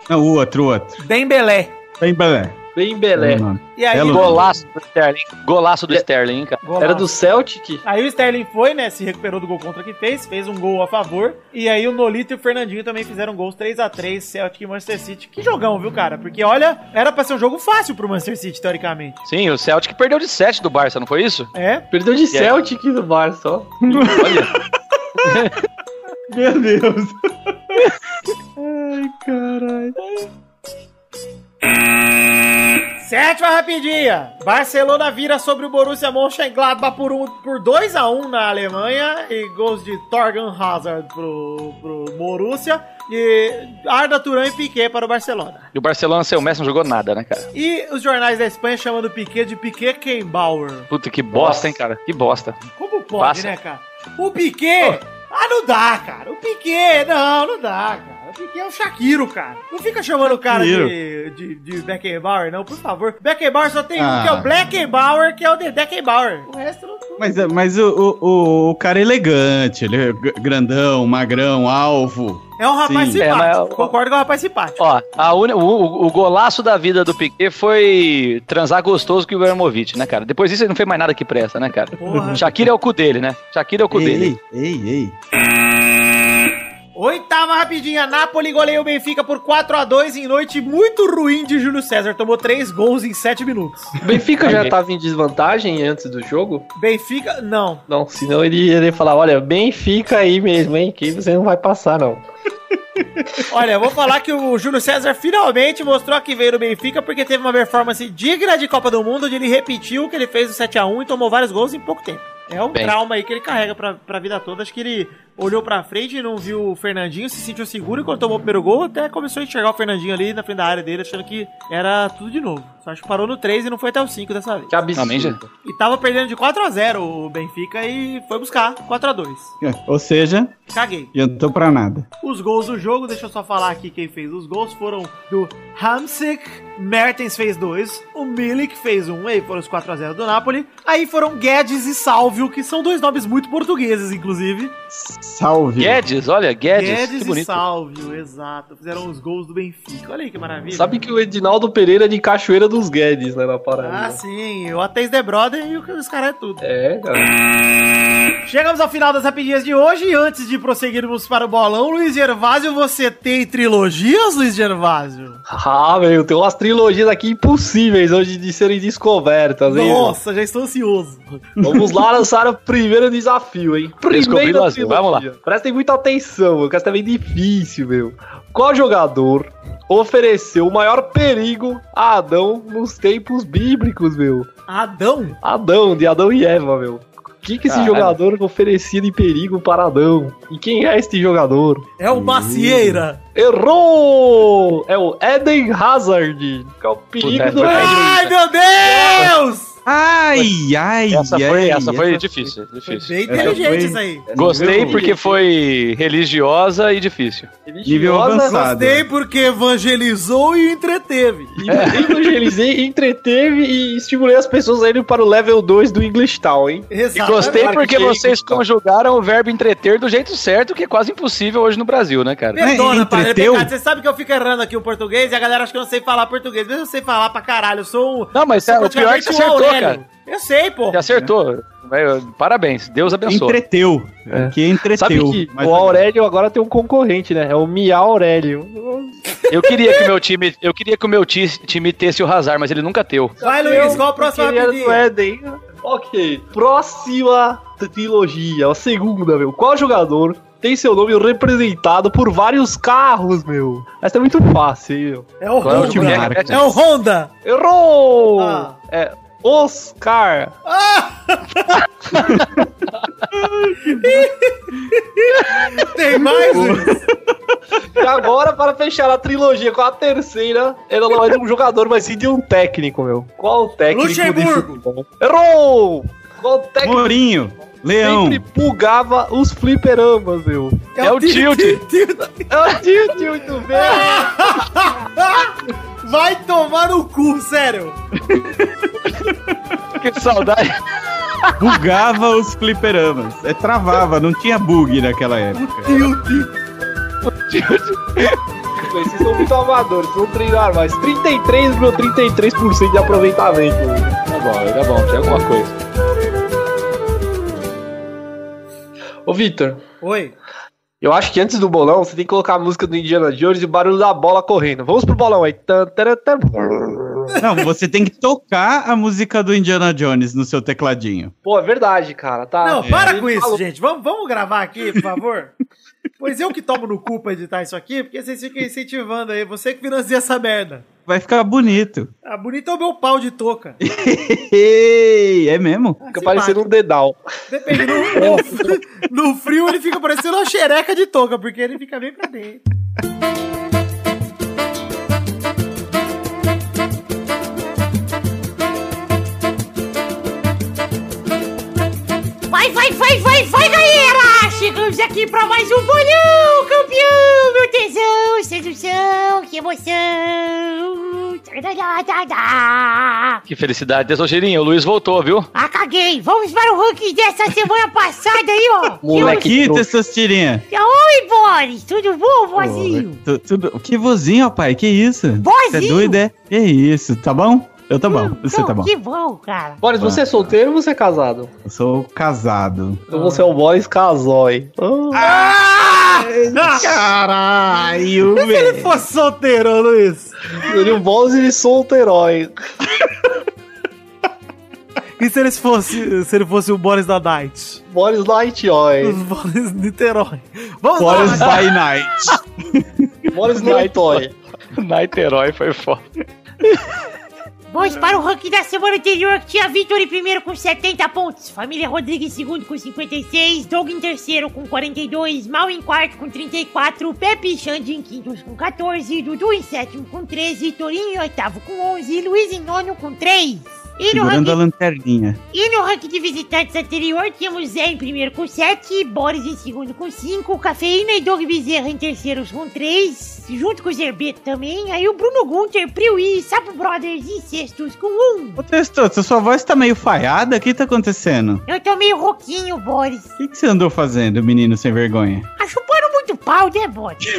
Não, o outro, o outro. Dembele. Bem belé. Bem belé. É. E aí, Belo o- Golaço do Sterling. Golaço do Sterling, hein, cara. golaço. Era do Celtic? Aí o Sterling foi, né? Se recuperou do gol contra que fez, fez um gol a favor. E aí o Nolito e o Fernandinho também fizeram gols 3 a 3 Celtic e Manchester City. Que jogão, viu, cara? Porque olha, era pra ser um jogo fácil pro Manchester City, teoricamente. Sim, o Celtic perdeu de 7 do Barça, não foi isso? É? Perdeu de Celtic no Barça, ó. Olha. Meu Deus. Ai, caralho. Sétima rapidinha. Barcelona vira sobre o Borussia Mönchengladbach por, um, por 2 a 1 na Alemanha. E gols de Torgan Hazard pro, pro Borussia. E Arda Turan e Piquet para o Barcelona. E o Barcelona sem o Messi não jogou nada, né, cara? E os jornais da Espanha chamando Piquet de Piquet Kembauer. Puta, que bosta, hein, cara? Que bosta. Como pode, Passa. né, cara? O Piquet... Ah, não dá, cara. O Piquet... Não, não dá, cara. O Piquet é o Shakiro, cara. Não fica chamando o cara de, de, de Beckenbauer, não, por favor. Beckenbauer só tem um, Ah. que é o Blackenbauer, que é o de Beckenbauer. O resto não, Mas, mas o, o, o- cara é elegante, ele é grandão, magrão, alvo. É um rapaz Sim. simpático. É, mas- Concordo com o rapaz simpático. Ó, a uni- o, o- golaço da vida do Piquet foi transar gostoso com o Ibrahimovic, né, cara? Depois disso ele não fez mais nada que presta, né, cara? Porra. Shakira é o cu dele, né? Shakira é o cu dele. Ei, ei, ei. Oitava rapidinha. Napoli goleia o Benfica por 4x2 em noite muito ruim de Júlio César. Tomou 3 gols em 7 minutos. O Benfica já Ok. tava em desvantagem antes do jogo? Benfica, não. Não, senão ele ia falar, olha, Benfica aí mesmo, hein? Que você não vai passar, não. Olha, eu vou falar que o Júlio César finalmente mostrou que veio no Benfica porque teve uma performance digna de Copa do Mundo, onde ele repetiu o que ele fez no 7x1 e tomou vários gols em pouco tempo. É um Bem. trauma aí que ele carrega pra, pra vida toda. Acho que ele olhou pra frente e não viu o Fernandinho, se sentiu seguro e quando tomou o primeiro gol, até começou a enxergar o Fernandinho ali na frente da área dele, achando que era tudo de novo. Só acho que parou no 3 e não foi até o 5 dessa vez. Que absurdo. E tava perdendo de 4x0 o Benfica e foi buscar 4x2. É, Ou seja, Caguei. adiantou pra nada. Os gols do jogo, deixa eu só falar aqui quem fez os gols, foram do Hamsik, Mertens fez dois, o Milik fez um, aí foram os 4x0 do Napoli. Aí foram Guedes e Salvio, que são dois nomes muito portugueses, inclusive. Salve. Guedes, olha, Guedes, Guedes que e. Salvio, exato. Fizeram os gols do Benfica. Olha aí que maravilha. Sabe que o Edinaldo Pereira é de Cachoeira dos Guedes, né, na parada. Ah, sim, o Ateis The Brother e os caras é tudo. É, cara. Chegamos ao final das rapidinhas de hoje e antes de prosseguirmos para o bolão, Luiz Gervásio, você tem trilogias, Luiz Gervásio? Ah, meu, tem umas trilogias aqui impossíveis hoje de serem descobertas, hein? Nossa, já estou ansioso. Vamos lá lançar o primeiro desafio, hein? Primeira as- vamos lá. Prestem muita atenção, porque essa tá bem difícil, meu. Qual jogador ofereceu o maior perigo a Adão nos tempos bíblicos, meu? Adão? Adão, de Adão e Eva, meu. O que, que esse Caralho. jogador oferecia de perigo para Adão? E quem é este jogador? É o Macieira. Errou! É o Eden Hazard. Que é o perigo Puta, do Eden. Ai, meu Deus! Ai, ai, Essa ai. foi, essa foi essa- difícil, Foi difícil. bem Essa inteligente foi- isso aí. Gostei porque foi religiosa e difícil. Nível avançado. Gostei porque evangelizou e entreteve. E Evangelizei, entreteve e estimulei as pessoas a irem para o level 2 do English Town, hein? E Exato. gostei Claro porque que vocês conjugaram o verbo entreter do jeito certo, que é quase impossível hoje no Brasil, né, cara? Perdona, É, pai. É entreteu? Você sabe que eu fico errando aqui o português e a galera acha que eu não sei falar português. Mas eu sei falar pra caralho. Eu sou. Não, mas sou é, o pior é que você acertou, Aurélio. Cara. Eu sei, pô. Você acertou. Parabéns, Deus abençoe. Entreteu. É. Que entreteu. Sabe que o Aurélio agora tem um concorrente, né? É o Mia Aurélio. Eu queria que o meu time, eu queria que o meu ti- time tesse o Hazard, mas ele nunca teu. Vai, Luiz. Qual a próxima rapidinho? Ok. Próxima trilogia, a segunda, meu. Qual jogador tem seu nome representado por vários carros, meu? Essa é muito fácil, hein, meu? É o Qual é? Honda. marca? É o Honda. Errou! Ah. É Oscar. Tem mais? E agora, para fechar a trilogia com a terceira, ela não é de um jogador, mas sim de um técnico, meu. Qual técnico Luxemburgo. Errou! Qual o técnico Mourinho, Leão. sempre bugava os fliperamas, meu? É o Tilt. Tilt. É o Tilt, muito bem. Vai tomar no cu, sério. Que saudade. Bugava os fliperamas. É, travava, não tinha bug naquela época. Vocês são muito amadores, vão treinar mais. 33,33% ,33 de aproveitamento. Tá bom, tá bom, é alguma coisa. Ô, Victor, Oi. Eu acho que antes do bolão você tem que colocar a música do Indiana Jones e o barulho da bola correndo. Vamos pro bolão aí. Não, você tem que tocar a música do Indiana Jones no seu tecladinho. Pô, é verdade, cara. Tá. Não, para Ele com isso, gente. Vamos, vamos gravar aqui, por favor? pois eu que tomo no cu pra editar isso aqui, porque vocês ficam incentivando aí. Você que financia essa merda. Vai ficar bonito. Ah, bonito é o meu pau de touca. É mesmo? Ah, Fica parecendo um dedal. Depende. No, no- no frio ele fica parecendo uma xereca de touca, porque ele fica bem pra dentro. Vai, vai, vai, vai, vai, galera! Chegamos aqui pra mais um bolão, campeão! Meu tesão, sedução, que emoção! Que felicidade. Tesourinho, o Luiz voltou, viu? Ah, caguei. Vamos para o ranking dessa semana passada aí, ó. Moleque. Testosterinha. Oi, Boris. Tudo bom, vozinho? Tu- tudo- Que vozinho, rapaz, que isso? Você é Vozinho? doido, é? Que isso, tá bom? Eu tô bom, você tá bom. Que bom, cara. Boris, você é solteiro ou você é casado? Eu sou casado. Então você é o Boris Casói. Caralho, Se ele fosse solteiro, Luiz. Ele é um Boris solteirói. E se ele fosse, se ele fosse o Boris da Night? Boris Lightyoy. Os Boris Niterói. Vamos Boris lá. by night. Boris Lightyoy. Niterói foi foda. Vamos para o ranking da semana anterior, que tinha Vitor em primeiro com 70 pontos, Família Rodrigues em segundo com 56, Doug em terceiro com 42, Mal em quarto com 34, Pepe e Xande em quinto com 14, Dudu em sétimo com 13, Torinho em oitavo com 11 e Luiz em nono com 3. E no, Segurando a ranking, lanterninha. e no ranking de visitantes anterior, tínhamos Zé em primeiro com 7, Boris em segundo com 5, Cafeína e Doug Bezerra em terceiros com 3, junto com o Zerbeto também, aí o Bruno Gunter, Priui e Sapo Brothers em sextos com 1. Ô, Testoso, sua voz tá meio falhada, o que tá acontecendo? Eu tô meio rouquinho, Boris. O que, que você andou fazendo, menino sem vergonha? Tá chupando muito pau, né, Boris?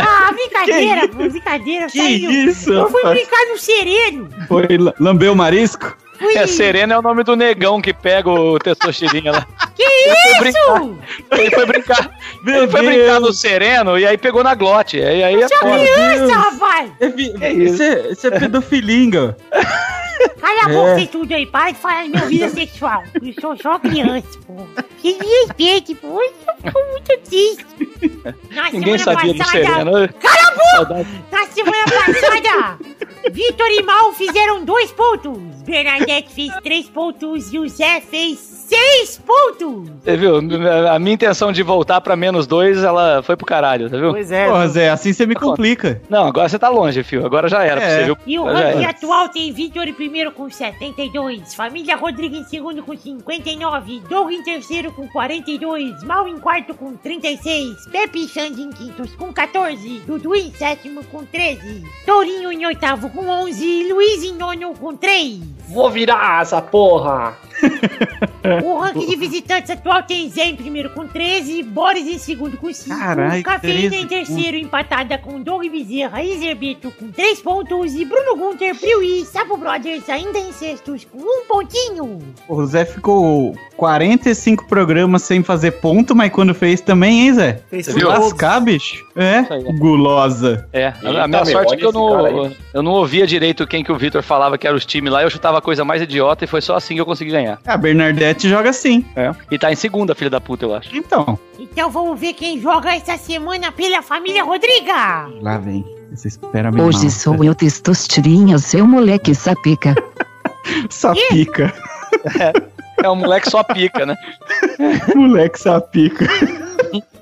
ah, brincadeira, pô, brincadeira. Que saiu. isso, Eu fui brincar no sereno. Foi la- lambeu o marisco? Fui... É, Serena é o nome do negão que pega o Tesourinha lá. Que foi isso? Ele foi brincar. Meu Ele foi Deus. brincar no sereno e aí pegou na glote. Aí, aí é foda. criança, rapaz. É É isso. Você você é pedofilinga. Cala a boca, vocês tudo aí. Para de falar de minha vida sexual. Eu sou só criança, pô. Que me respeite, pô. Eu fico muito triste. Na Ninguém semana sabia do passada- sereno. Cala a boca! Na semana passada, Vitor e Mal fizeram dois pontos. Bernadette fez três pontos e o Zé fez seis pontos. Você viu? A minha intenção de voltar pra menos dois, ela foi pro caralho, tá viu? Pois é. Porra, Zé, assim você me complica. Não, agora você tá longe, filho. Agora já era pra É. você, viu? E o ranking atual tem Vitor em primeiro com 72, Família Rodrigues em segundo com 59, Doug em terceiro com 42, Mal em quarto com 36, Pepe e Xande em quintos com 14, Dudu em sétimo com 13, Tourinho em oitavo com 11 e Luiz em nono com 3. Vou virar essa porra. O ranking de visitantes atual tem Zé em primeiro com 13, Boris em segundo com 5, Carai, Cafeína 13 em terceiro empatada com Doug Bezerra e Zerbeto com 3 pontos e Bruno Gunter, Priui e Sapo Brothers ainda em sextos com um pontinho. O Zé ficou 45 programas sem fazer ponto, mas quando fez também, hein, Zé? Fez Você viu? Lascar, bicho. É, aí. gulosa. É, Eita, a minha sorte é que eu não, eu não ouvia direito quem que o Vitor falava que era os times lá, eu chutava a coisa mais idiota e foi só assim que eu consegui ganhar. A Bernadette joga assim. É. E tá em segunda, filha da puta, eu acho. Então, Então vamos ver quem joga essa semana pela família Rodriga. lá vem. Você espera me Hoje sou eu, Testosterinha, seu moleque sapica. Sapica. É um moleque só pica, né? moleque sapica.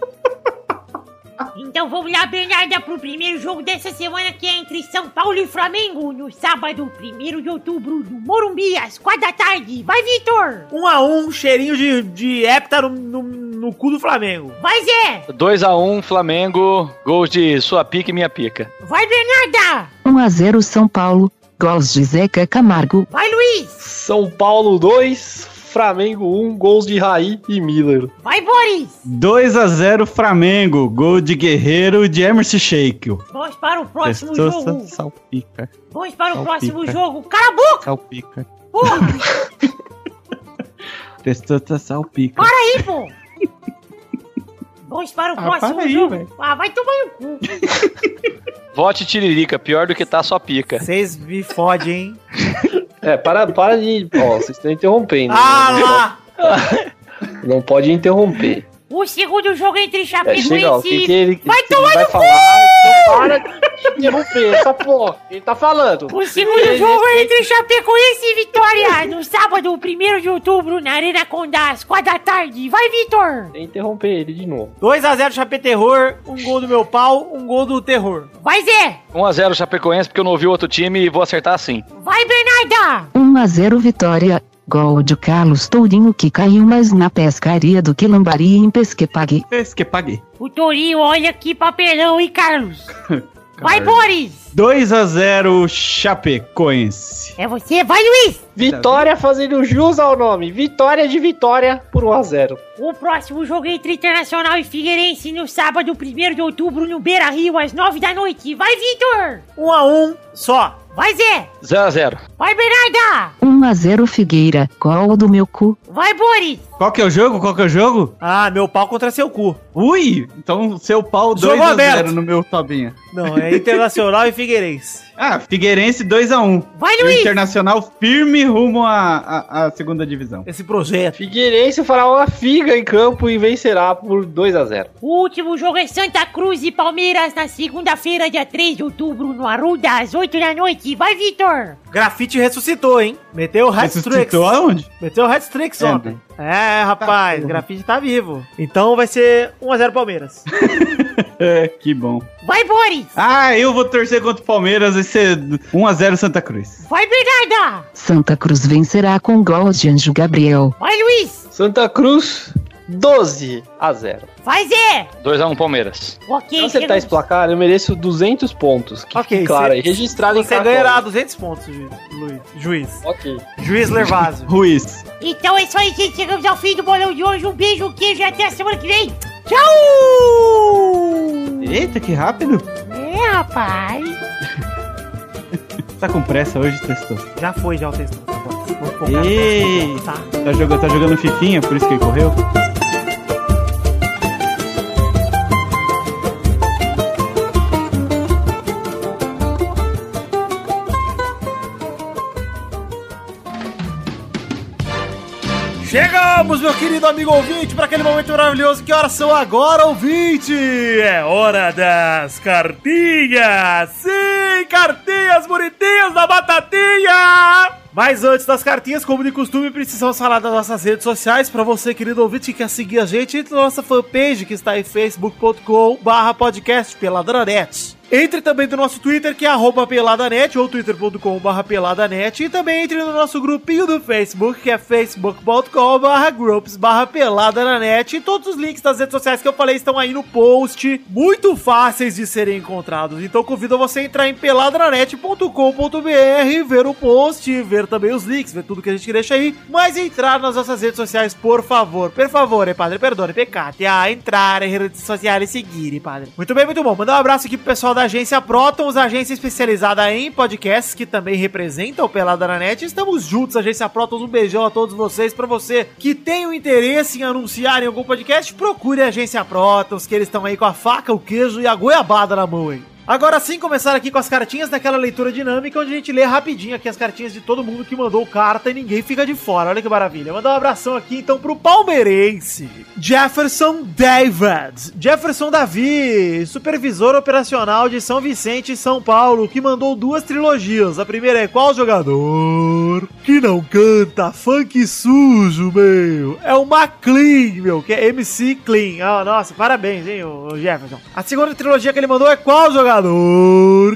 Então vamos lá, Bernarda, pro primeiro jogo dessa semana que é entre São Paulo e Flamengo, no sábado, 1 de outubro, no Morumbi, às 4 da tarde. Vai, Vitor! Um a um, cheirinho de, de hepta no, no, no cu do Flamengo. Vai, Zé! 2x1 Flamengo, gols de sua pica e minha pica. Vai, Bernarda! 1 a 0 São Paulo, gols de Zeca Camargo. Vai, Luiz! São Paulo 2, Flamengo 1, gols de Raí e Miller. Vai, Boris! 2 a 0 Flamengo, gol de Guerreiro de Emerson Sheik. Vamos para o próximo Testosta, jogo. salpica, Vamos para o Salpica. próximo jogo. Cala a boca! salpica. Porra! Testosta, salpica. Para aí, pô! Vamos para o Ah, próximo para aí, jogo. velho. ah, vai tomar no cu. Vote Tiririca, pior do que tá sua pica. Vocês me fodem, hein? É, para, para de. Ó, vocês estão interrompendo. Ah não, lá! não pode interromper. O segundo jogo é entre É, Chapecoense que ele, Vai tomar ele vai no falar? Então para de interromper essa porra. Ele tá falando. O segundo jogo é entre Chapecoense e Vitória, no sábado, 1 de outubro, na Arena Condá, às 4 da tarde. Vai, Vitor! Tem que interromper ele de novo. 2x0 Chapé Terror, um gol do meu pau, um gol do terror. Vai, Zé! 1x0 Chapecoense, porque eu não ouvi o outro time e vou acertar assim. Vai, Bernarda! 1 a 0 Vitória, gol de Carlos Tourinho que caiu mais na pescaria do que lambaria em Pesquepague. Esse que paguei. O Torinho, olha que papelão, hein, Carlos? Vai, Boris! 2x0 Chapecoense. É você, vai, Luiz! Vitória fazendo jus ao nome. Vitória de vitória por 1x0. O próximo jogo é entre Internacional e Figueirense no sábado, 1 de outubro, no Beira Rio, às 9 da noite. Vai, Vitor! Um a um só. Vai, Zé! 0x0. Vai, Bernarda! 1x0 Figueira, gol do meu cu. Vai, Boris! Qual que é o jogo? Qual que é o jogo? Ah, meu pau contra seu cu. Ui! Então seu pau Jogo 2x0 aberto. no meu Tobinha. Não, é Internacional e Figueirense. Ah, Figueirense 2x1. Vai, E o Luiz! Internacional firme rumo à, à, à segunda divisão. Esse projeto. Figueirense fará uma figa em campo e vencerá por 2x0. O último jogo é Santa Cruz e Palmeiras na segunda-feira, dia 3 de outubro, no Arruda, às 8 da noite. Vai, Vitor! Grafite ressuscitou, hein? Meteu o hat-tricks. Ressuscitou aonde? Meteu o É, ontem. É, rapaz, grafite tá vivo. Então vai ser 1x0 Palmeiras. É, que bom. Vai, Boris! Ah, eu vou torcer contra o Palmeiras, vai ser 1x0 Santa Cruz. Vai, Bernarda! Santa Cruz vencerá com gol de Anjo Gabriel. Vai, Luiz! Santa Cruz 12 a 0. Vai, Zé! 2x1 Palmeiras. Ok, Se acertar esse placar, eu mereço 200 pontos. Que Ok, claro cê- registrado em Você ganhará 200 pontos, Luiz. Juiz. Ok. Juiz Lervásio. Ruiz. Então é isso aí, gente. Chegamos ao fim do bolão de hoje. Um beijo, um queijo e até a semana que vem. Tchau! Eita, que rápido. É, rapaz. Tá com pressa hoje, testou. Já foi, já o focar. Ei, Tá. tá jogando, tá jogando fifinha, por isso que ele correu? Chegamos, meu querido amigo ouvinte, para aquele momento maravilhoso. Que horas são agora, ouvinte? É hora das cartinhas! Sim, cartinhas bonitinhas da batatinha! Mas antes das cartinhas, como de costume, precisamos falar das nossas redes sociais. Para você, querido ouvinte, que quer seguir a gente, entre na nossa fanpage que está em facebook.com barra podcast peladranet. Entre também do nosso Twitter, que é peladanet, ou twitter.com barra peladanet. E também entre no nosso grupinho do Facebook, que é facebook.com barra groups peladanet. E todos os links das redes sociais que eu falei estão aí no post, muito fáceis de serem encontrados. Então convido você a entrar em peladranet.com.br, ver o post, ver também os links, ver tudo que a gente deixa aí. Mas entrar nas nossas redes sociais, por favor. Por favor, eh, padre, perdone, pecate. A entrar em redes sociais e seguir, padre. Muito bem, muito bom. Mandar um abraço aqui pro pessoal da agência Protons, agência especializada em podcasts, que também representa o Pelada na Net. Estamos juntos, agência Protons. Um beijão a todos vocês. Pra você que tem o interesse em anunciar em algum podcast, procure a agência Protons, que eles estão aí com a faca, o queijo e a goiabada na mão, hein? Agora sim, começar aqui com as cartinhas daquela leitura dinâmica, onde a gente lê rapidinho aqui as cartinhas de todo mundo que mandou carta e ninguém fica de fora. Olha que maravilha. Mandar um abração aqui então pro palmeirense Jefferson David. Jefferson Davi, supervisor operacional de São Vicente e São Paulo, que mandou duas trilogias. A primeira é qual jogador que não canta funk sujo, meu? É o McLean, meu, que é MC Clean. Ah, nossa, parabéns, hein, o Jefferson. A segunda trilogia que ele mandou é qual jogador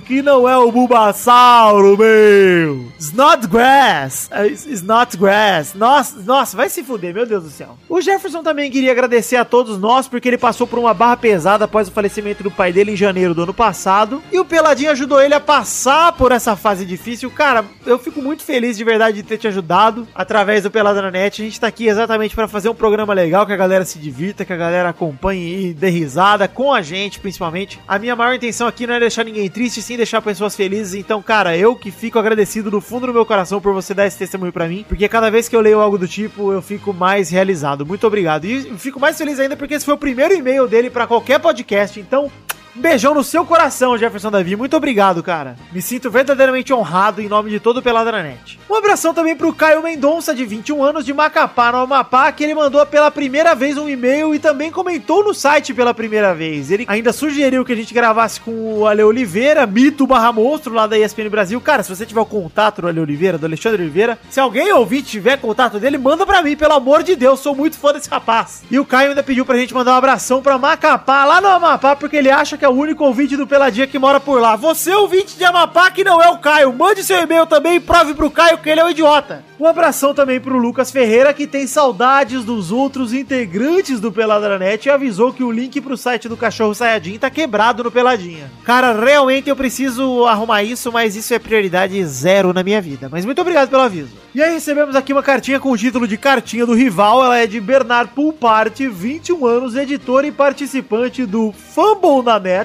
que não é o Bulbasauro, meu? Snodgrass. É, Snodgrass. Nossa, nossa, vai se fuder, meu Deus do céu. O Jefferson também queria agradecer a todos nós porque ele passou por uma barra pesada após o falecimento do pai dele em janeiro do ano passado. E o Peladinho ajudou ele a passar por essa fase difícil. Cara, eu fico muito feliz de verdade de ter te ajudado através do Pelada na Net. A gente tá aqui exatamente para fazer um programa legal, que a galera se divirta, que a galera acompanhe e dê risada com a gente, principalmente. A minha maior intenção aqui não é deixar ninguém triste, sim deixar pessoas felizes. Então, cara, eu que fico agradecido do fundo do meu coração por você dar esse testemunho pra mim, porque cada vez que eu leio algo do tipo, eu fico mais realizado. Muito obrigado. E fico mais feliz ainda porque esse foi o primeiro e-mail dele pra qualquer podcast. Então, beijão no seu coração, Jefferson Davi. Muito obrigado, cara. Me sinto verdadeiramente honrado em nome de todo o Peladranet. Um abração também pro Caio Mendonça, de 21 anos, de Macapá, no Amapá, que ele mandou pela primeira vez um e-mail e também comentou no site pela primeira vez. Ele ainda sugeriu que a gente gravasse com o Ale Oliveira, mito barra monstro lá da ESPN Brasil. Cara, se você tiver o contato do Ale Oliveira, do Alexandre Oliveira, se alguém ouvir tiver contato dele, manda pra mim, pelo amor de Deus, sou muito fã desse rapaz. E o Caio ainda pediu pra gente mandar um abração pra Macapá, lá no Amapá, porque ele acha que é o único ouvinte do Peladinha que mora por lá. Você, ouvinte de Amapá, que não é o Caio, mande seu e-mail também e prove pro Caio que ele é um idiota. Um abração também pro Lucas Ferreira, que tem saudades dos outros integrantes do Peladranet e avisou que o link pro site do Cachorro Sayajin tá quebrado no Peladinha. Cara, realmente eu preciso arrumar isso, mas isso é prioridade zero na minha vida. Mas muito obrigado pelo aviso. E aí recebemos aqui uma cartinha com o título de Cartinha do Rival. Ela é de Bernard Pulpart, 21 anos, editor e participante do Fumble na Net.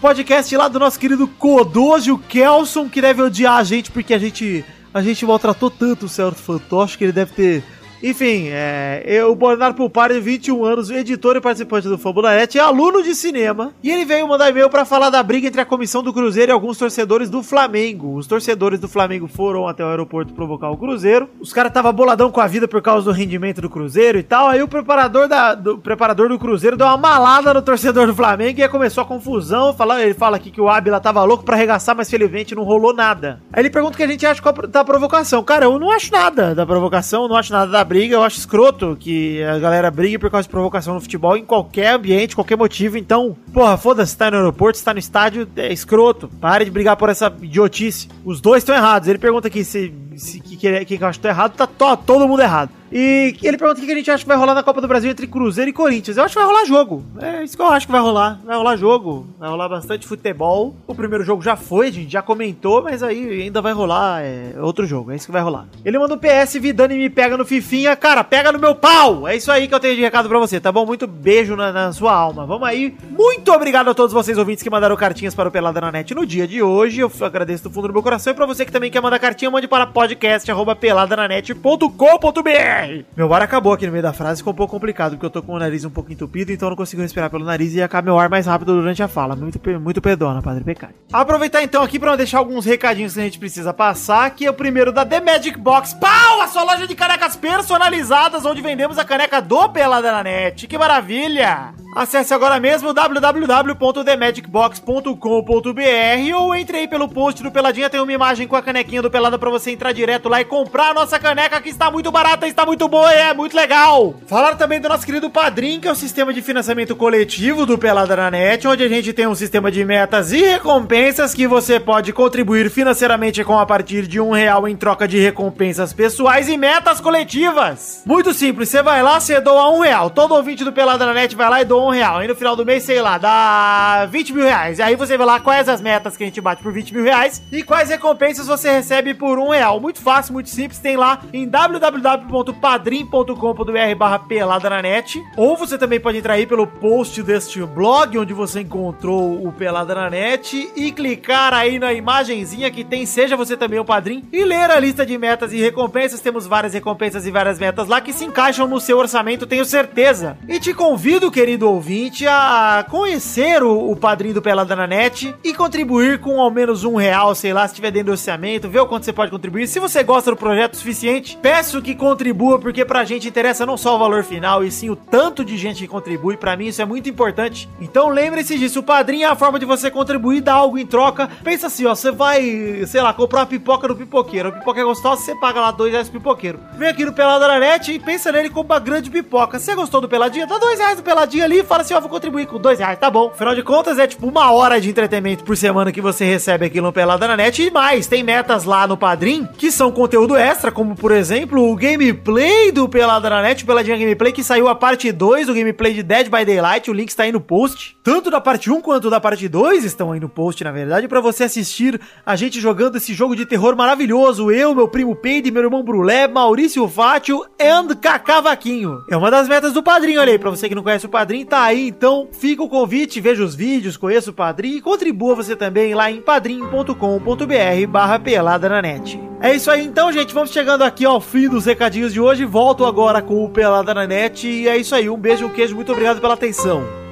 Podcast lá do nosso querido Codoso, o Kelson, que deve odiar a gente porque a gente a gente maltratou tanto o certo fantoche que ele deve ter. Enfim, é, eu, o Bernardo Pulpari, 21 anos, editor e participante do Fabularete, é aluno de cinema. E ele veio mandar e-mail pra falar da briga entre a comissão do Cruzeiro e alguns torcedores do Flamengo. Os torcedores do Flamengo foram até o aeroporto provocar o Cruzeiro. Os caras estavam boladão com a vida por causa do rendimento do Cruzeiro e tal. Aí o preparador, da, do, preparador do Cruzeiro deu uma malada no torcedor do Flamengo e aí começou a confusão. Fala, ele fala aqui que o Ábila tava louco pra arregaçar, mas felizmente não rolou nada. Aí ele pergunta o que a gente acha da provocação. Cara, eu não acho nada da provocação, não acho nada da briga. Eu acho escroto que a galera brigue por causa de provocação no futebol em qualquer ambiente, qualquer motivo. Então, porra, foda-se, tá no aeroporto, se tá no estádio, é escroto. Pare de brigar por essa idiotice. Os dois estão errados. Ele pergunta aqui se, se que, que, que eu acho que tô errado, tá to, todo mundo errado. E ele pergunta o que a gente acha que vai rolar na Copa do Brasil entre Cruzeiro e Corinthians. Eu acho que vai rolar jogo. É isso que eu acho que vai rolar. Vai rolar jogo. Vai rolar bastante futebol. O primeiro jogo já foi, a gente já comentou, mas aí ainda vai rolar é, outro jogo. É isso que vai rolar. Ele manda um PS, Vidani me pega no Fifinha. Cara, pega no meu pau! É isso aí que eu tenho de recado pra você, tá bom? Muito beijo na, na sua alma. Vamos aí. Muito obrigado a todos vocês ouvintes que mandaram cartinhas para o Pelada na Net no dia de hoje. Eu agradeço do fundo do meu coração. E pra você que também quer mandar cartinha, mande para podcast.peladananet.com.br. Meu ar acabou aqui no meio da frase, ficou um pouco complicado, porque eu tô com o nariz um pouco entupido, então eu não consigo respirar pelo nariz e ia acabar meu ar mais rápido durante a fala. Muito, muito perdona, Padre Pecado. Aproveitar então aqui pra deixar alguns recadinhos que a gente precisa passar, que é o primeiro da The Magic Box. Pau! A sua loja de canecas personalizadas, onde vendemos a caneca do Pelada na Net. Que maravilha! Acesse agora mesmo www.themagicbox.com.br ou entre aí pelo post do Peladinha, tem uma imagem com a canequinha do Pelada pra você entrar direto lá e comprar a nossa caneca que está muito barata, está muito boa e é muito legal. Falar também do nosso querido Padrim, que é o sistema de financiamento coletivo do Pelada na Net, onde a gente tem um sistema de metas e recompensas que você pode contribuir financeiramente com a partir de um real em troca de recompensas pessoais e metas coletivas. Muito simples, você vai lá, você doa um real. Todo ouvinte do Pelada na Net vai lá e doa um real. Aí no final do mês, sei lá, dá 20 mil reais. E aí você vê lá quais as metas que a gente bate por 20 mil reais e quais recompensas você recebe por um real. Muito fácil, muito simples. Tem lá em www.padrim.com.br barra pelada na net. Ou você também pode entrar aí pelo post deste blog onde você encontrou o Pelada na net e clicar aí na imagenzinha que tem Seja Você Também o Padrim e ler a lista de metas e recompensas. Temos várias recompensas e várias metas lá que se encaixam no seu orçamento, tenho certeza. E te convido, querido ouvinte a conhecer o, o padrinho do Pelada na Net e contribuir com ao menos um real, sei lá, se tiver dentro do orçamento, ver o quanto você pode contribuir. Se você gosta do projeto o suficiente, peço que contribua, porque pra gente interessa não só o valor final, e sim o tanto de gente que contribui. Pra mim isso é muito importante. Então lembre-se disso, o padrinho é a forma de você contribuir, dar algo em troca. Pensa assim, ó, você vai, sei lá, comprar uma pipoca do pipoqueiro. A pipoca é gostosa, você paga lá dois reais do pipoqueiro. Vem aqui no Pelada na Net e pensa nele como uma grande pipoca. Você gostou do Peladinha? Dá dois reais do Peladinha ali fala assim, ó, vou contribuir com dois reais, tá bom. Afinal de contas, é tipo uma hora de entretenimento por semana que você recebe aqui no Pelada na Net. E mais, tem metas lá no Padrim que são conteúdo extra, como por exemplo o gameplay do Pelada na Net, o Peladinha Gameplay, que saiu a parte 2 do gameplay de Dead by Daylight. O link está aí no post. Tanto da parte 1 quanto da parte 2 estão aí no post, na verdade, para você assistir a gente jogando esse jogo de terror maravilhoso. Eu, meu primo Peide, meu irmão Brulé, Maurício Fátio e Kaká Vaquinho. É uma das metas do Padrinho, olha aí. Pra você que não conhece o Padrinho, tá aí. Então fica o convite, veja os vídeos, conheça o Padrinho e contribua você também lá em padrim.com.br barra pelada na net. É isso aí então, gente. Vamos chegando aqui ao fim dos recadinhos de hoje. Volto agora com o Pelada na Net. E é isso aí. Um beijo, um queijo. Muito obrigado pela atenção.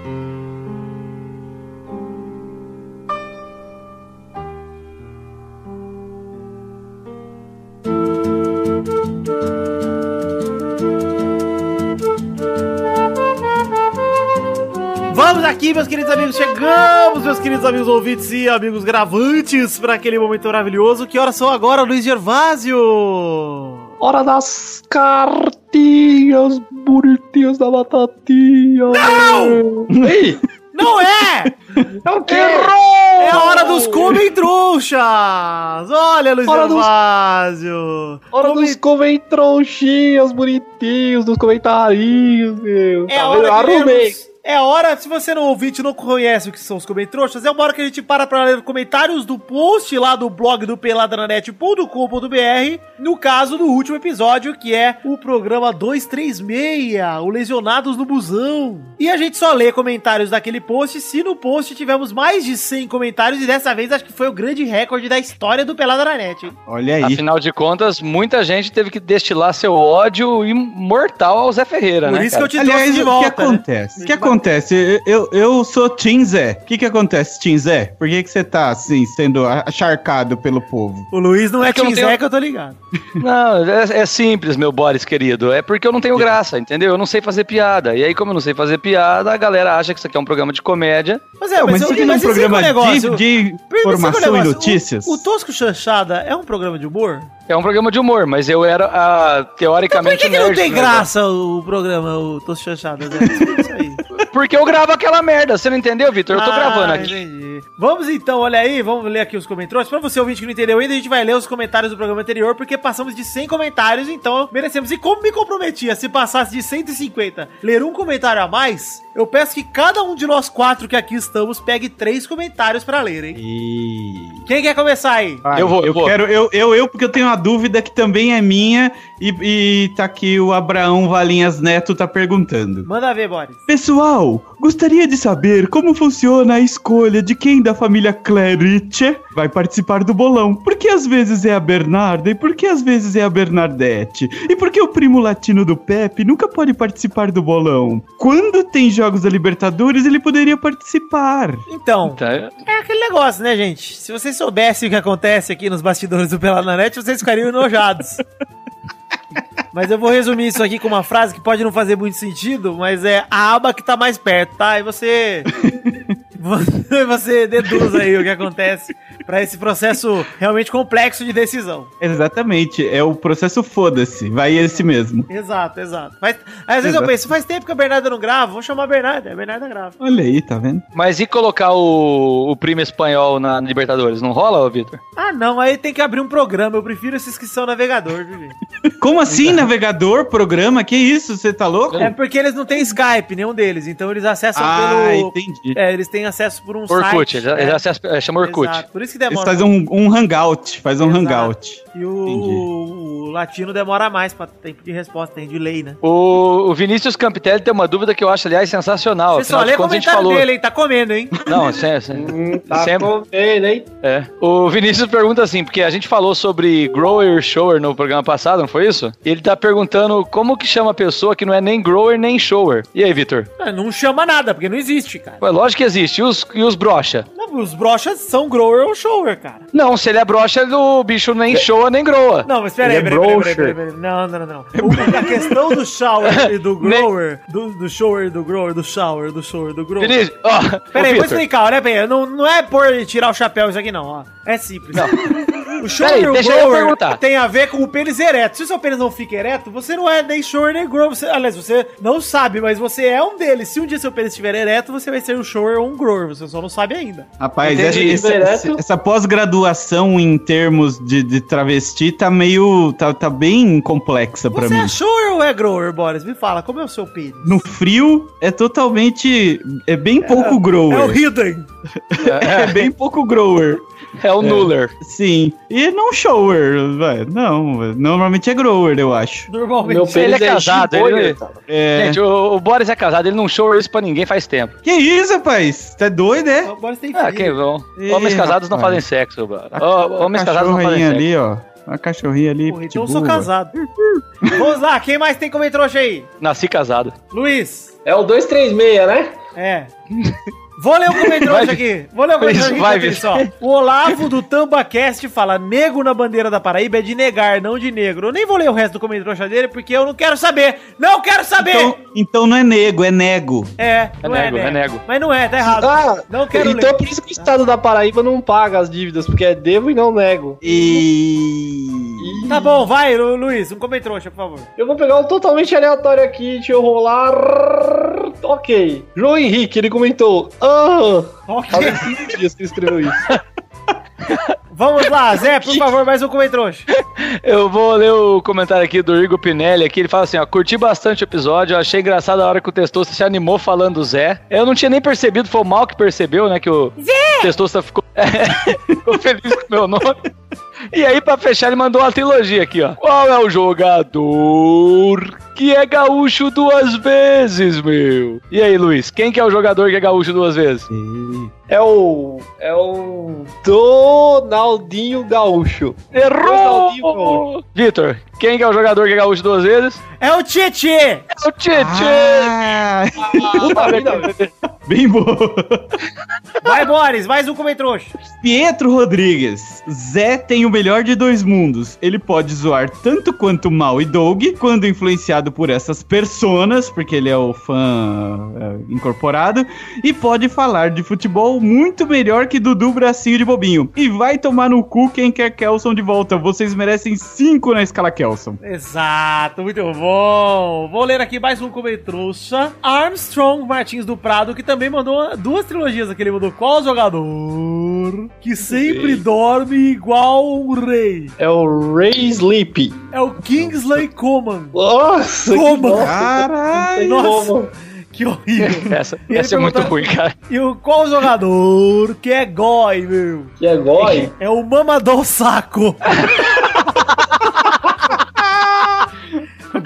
Chegamos, meus queridos amigos ouvintes e amigos gravantes, para aquele momento maravilhoso. Que horas são agora, Luiz Gervásio? Hora das cartinhas bonitinhas da batatinha. Não! Ei! Não! É! É o quê? É a hora dos comem trouxas! Olha, Luiz Hora dos- Gervásio! Hora dos comentronchinhos bonitinhos, dos comentários, meu. É Tá hora Arrumei. É a hora, se você não ouvinte não conhece o que são os comentários, é uma hora que a gente para pra ler comentários do post lá do blog do peladranet.com.br, no caso do último episódio, que é o programa 236, o Lesionados no Busão. E a gente só lê comentários daquele post se no post tivermos mais de 100 comentários, e dessa vez acho que foi o grande recorde da história do Peladranet. Olha aí. Afinal de contas, muita gente teve que destilar seu ódio imortal ao Zé Ferreira, Por né? isso que eu cara? te trouxe Aliás, de o que volta. né? acontece? O que acontece? Eu, eu sou Tim Zé. O que, que acontece, Tim Zé? Por que, que você tá, assim, sendo acharcado pelo povo? O Luiz não é eu não Tinzé tenho- que eu tô ligado. Não, é, é simples, meu Boris querido. É porque eu não tenho graça, entendeu? Eu não sei fazer piada. E aí, como eu não sei fazer piada, a galera acha que isso aqui é um programa de comédia. Mas é, mas eu- isso aqui não é um programa o negócio. de, de Mas é informação e notícias? O, o Tosco Chanchada é um programa de humor? É um programa de humor, mas eu era a, Então por teoricamente que, que não tem negócio. graça o programa, o Tosco Chanchada? Zé? Explica isso aí. Porque eu gravo aquela merda, você não entendeu, Vitor? Eu tô Ah, gravando aqui. entendi. Vamos então, olha aí, vamos ler aqui os comentários. Pra você ouvinte que não entendeu ainda, a gente vai ler os comentários do programa anterior, porque passamos de 100 comentários, então merecemos. E como me comprometia, se passasse de 150, ler um comentário a mais, eu peço que cada um de nós quatro que aqui estamos pegue três comentários pra ler, hein? E... Quem quer começar aí? Vai, Eu vou, eu eu vou. quero, eu, eu, eu, porque eu tenho uma dúvida que também é minha e, e tá aqui o Abraão Valinhas Neto tá perguntando. Manda ver, Boris. Pessoal, gostaria de saber como funciona a escolha de quem da família Clerice vai participar do bolão. Por que às vezes é a Bernarda e por que às vezes é a Bernadette? E por que o primo latino do Pepe nunca pode participar do bolão? Quando tem jogos da Libertadores, ele poderia participar. Então, Tá, É aquele negócio, né, gente? Se vocês soubessem o que acontece aqui nos bastidores do Pelado na Net, vocês ficariam enojados. Mas eu vou resumir isso aqui com uma frase que pode não fazer muito sentido, mas é a aba que tá mais perto, tá? E você. Você, você deduz aí o que acontece pra esse processo realmente complexo de decisão. Exatamente, é o processo foda-se, vai esse mesmo. Exato, exato. Mas às vezes eu Exato. penso, faz tempo que a Bernarda não grava, vamos chamar a Bernarda, a Bernarda grava. Olha aí, tá vendo? Mas e colocar o, o primo espanhol na Libertadores? Não rola, ô Vitor? Ah, não, aí tem que abrir um programa. Eu prefiro esses que são navegador, viu, gente? Como assim, navegador, programa? Que isso, você tá louco? É porque eles não têm Skype, nenhum deles. Então eles acessam Ah, pelo. entendi. É, eles têm acesso por um Orkut, site. ele, ele é. acessa- é, chama Orkut. Exato, Por isso que Eles demora. fazem um, um hangout, faz um Exato. hangout. E o, o latino demora mais pra tempo de resposta, tem delay, né? O, o Vinícius Campitelli tem uma dúvida que eu acho, aliás, sensacional. Você só de lê gente comentário falou. dele, hein? Tá comendo, hein? Não, sem, sem- Hum, tá sempre. comendo, hein? É. O Vinícius pergunta assim, porque a gente falou sobre grower shower no programa passado, não foi isso? E ele tá perguntando como que chama a pessoa que não é nem grower nem shower. E aí, Vitor? Ah, Não chama nada, porque não existe, cara. Ué, lógico que existe. E os, e os brocha? Não, os brochas são grower ou shower, cara. Não, se ele é brocha, o bicho nem showa nem groa. Não, mas peraí, é peraí, peraí, peraí, peraí, peraí. Não, não, não, não. O- a questão do shower e do grower, do, do shower e do grower, do shower, do shower e do grower. Vinícius, ó, Peraí, vou explicar, olha bem, não, não é por tirar o chapéu isso aqui não, ó. É simples. O shower Peraí, e o grower perguntar. tem a ver com o pênis ereto. Se o seu pênis não fica ereto, você não é nem shower nem grower. Você, aliás, você não sabe, mas você é um deles. Se um dia seu pênis estiver ereto, você vai ser um shower ou um grower. Você só não sabe ainda. Rapaz, Entendi. essa, essa- essa pós-graduação em termos de, de travesti tá meio. tá, tá bem complexa pra Você mim. é shower ou é grower, Boris? Me fala, como é o seu pênis? No frio é totalmente. É bem pouco É o grower. hidden. É, bem pouco grower. É o Nuller. Sim. E não shower, velho. Não, velho. normalmente é grower, eu acho. Normalmente. Meu pênis Ele é casado, Chiboia, ele- tá? É. Gente, o, o Boris é casado, ele não showa isso pra ninguém faz tempo. Que isso, rapaz? Tá doido, é? O Boris tem Ah, filho. quem vão? Homens casados não fazem sexo, Ó, Homens casados não fazem cachorrinha sexo. ali, ó. A cachorrinha ali. Porra, então eu sou casado. Vamos lá, quem mais tem comentário aí? Nasci casado. Luiz. É o 236, né? É. Vou ler o comentário aqui. Vou ler o comentário aqui vai, enquanto isso, Vitor. ó. O Olavo do TambaCast fala: nego na bandeira da Paraíba é de negar, não de negro. Eu nem vou ler o resto do comentário dele porque eu não quero saber. Não quero saber! Então, então não é nego, é nego. é, não é, nego, né? é nego. Mas não é, tá errado. Ah, não quero então é ler. por isso que o estado da Paraíba não paga as dívidas, porque é devo e não nego. E. Tá bom, vai, Lu- Luiz, um comentário, por favor. Eu vou pegar um totalmente aleatório aqui, deixa eu rolar. Ok. João Henrique, ele comentou: Oh, Ok. fazem cinco dias que ele escreveu isso. Vamos lá, Zé, por favor, mais um comentrouxa. Eu vou ler o comentário aqui do Igor Pinelli aqui. Ele fala assim: ó, curti bastante o episódio. eu Achei engraçado a hora que o Testosta se animou falando do Zé. Eu não tinha nem percebido, foi o mal que percebeu, né? Que o Testosta ficou, ficou feliz com o meu nome. E aí, pra fechar, ele mandou uma trilogia aqui, ó. Qual é o jogador que é gaúcho duas vezes, meu? E aí, Luiz, quem que é o jogador que é gaúcho duas vezes? É o. É o. Donaldinho Gaúcho. Errou! Vitor, quem que é o jogador que é gaúcho duas vezes? É o Tietê. É o Tietê! Ah, vida, bem boa. Vai, Boris, mais um comentrouxa. Pietro Rodrigues. Zé tem o melhor de dois mundos. Ele pode zoar tanto quanto Mal e Doug, quando influenciado por essas personas, porque ele é o fã é, incorporado, e pode falar de futebol muito melhor que Dudu Bracinho de Bobinho. E vai tomar no cu quem quer Kelson de volta. Vocês merecem cinco na escala Kelson. Exato, muito bom. Vou ler aqui mais um comentrouxa. Armstrong Martins do Prado, que também mandou duas trilogias aqui. Ele mandou qual jogador que sempre dorme igual um rei? É o Ray Sleep. É o Kingsley Coman. Nossa, nossa, Caralho! Nossa. como. Que horrível. Essa, essa é muito ruim, cara. E o qual jogador que é goi, meu? Que é goi? É o Mamadou Saco.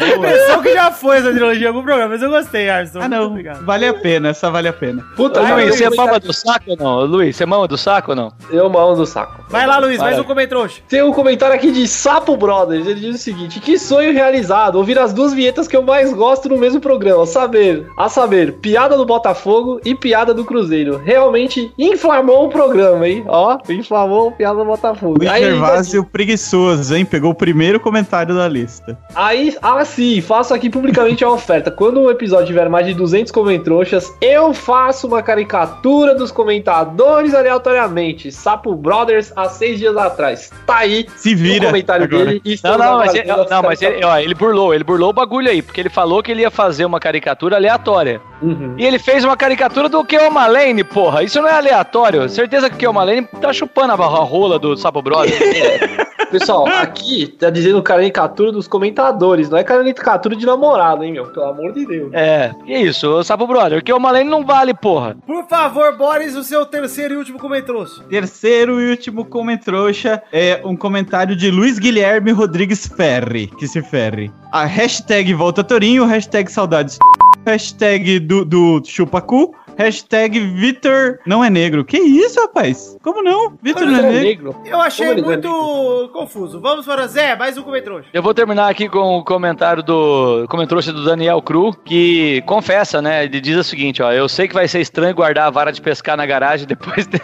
A impressão que já foi essa trilogia em algum programa, mas eu gostei, Arson. Ah, não. obrigado. Vale a pena, essa vale a pena. Puta, Luiz, não, você eu, mama do saco ou não? Luiz, você mama do saco ou não? eu mamo do saco. Vai lá, Luiz, mais Vai. um comentrouxa. Tem um comentário aqui de Sapo Brothers. Ele diz o seguinte: Que sonho realizado! Ouvir as duas vinhetas que eu mais gosto no mesmo programa. Saber, a saber, piada do Botafogo e piada do Cruzeiro. Realmente inflamou o programa, hein? Ó, inflamou a piada do Botafogo. Luiz Aí, Gervásio preguiçoso, hein? Pegou o primeiro comentário da lista. Aí, ah, sim, faço aqui publicamente a oferta. Quando um episódio tiver mais de 200 comentroxas, eu faço uma caricatura dos comentadores aleatoriamente. Sapo Brothers há seis dias atrás. Tá aí Se o vira. comentário agora. dele. e Não, estamos não, mas, ele, não, mas ele, ó, ele burlou, ele burlou o bagulho aí, porque ele falou que ele ia fazer uma caricatura aleatória. Uhum. E ele fez uma caricatura do Keoma Malane, porra. Isso não é aleatório. Certeza que o Keoma Malane tá chupando a rola do Sapo Brother. Pessoal, aqui tá dizendo caricatura dos comentadores, não é caricatura de namorado, hein, meu? Pelo amor de Deus. é, que isso, o Sapo Brother. O Keoma Malane não vale, porra. Por favor, Boris, o seu terceiro e último comentrouxa. Terceiro e último comentrouxa é um comentário de Luiz Guilherme Rodrigues Ferri, que se ferre. A hashtag Volta Torinho, hashtag Saudades, hashtag do, do Chupacu, hashtag Vitor não é negro. Que isso, rapaz? Como não? Vitor não é negro? Eu achei Como ele muito confuso. Vamos para Zé, mais um comentrouxa. Eu vou terminar aqui com o comentário do comentário do Daniel Cru, que confessa, né? Ele diz o seguinte, ó, eu sei que vai ser estranho guardar a vara de pescar na garagem depois de...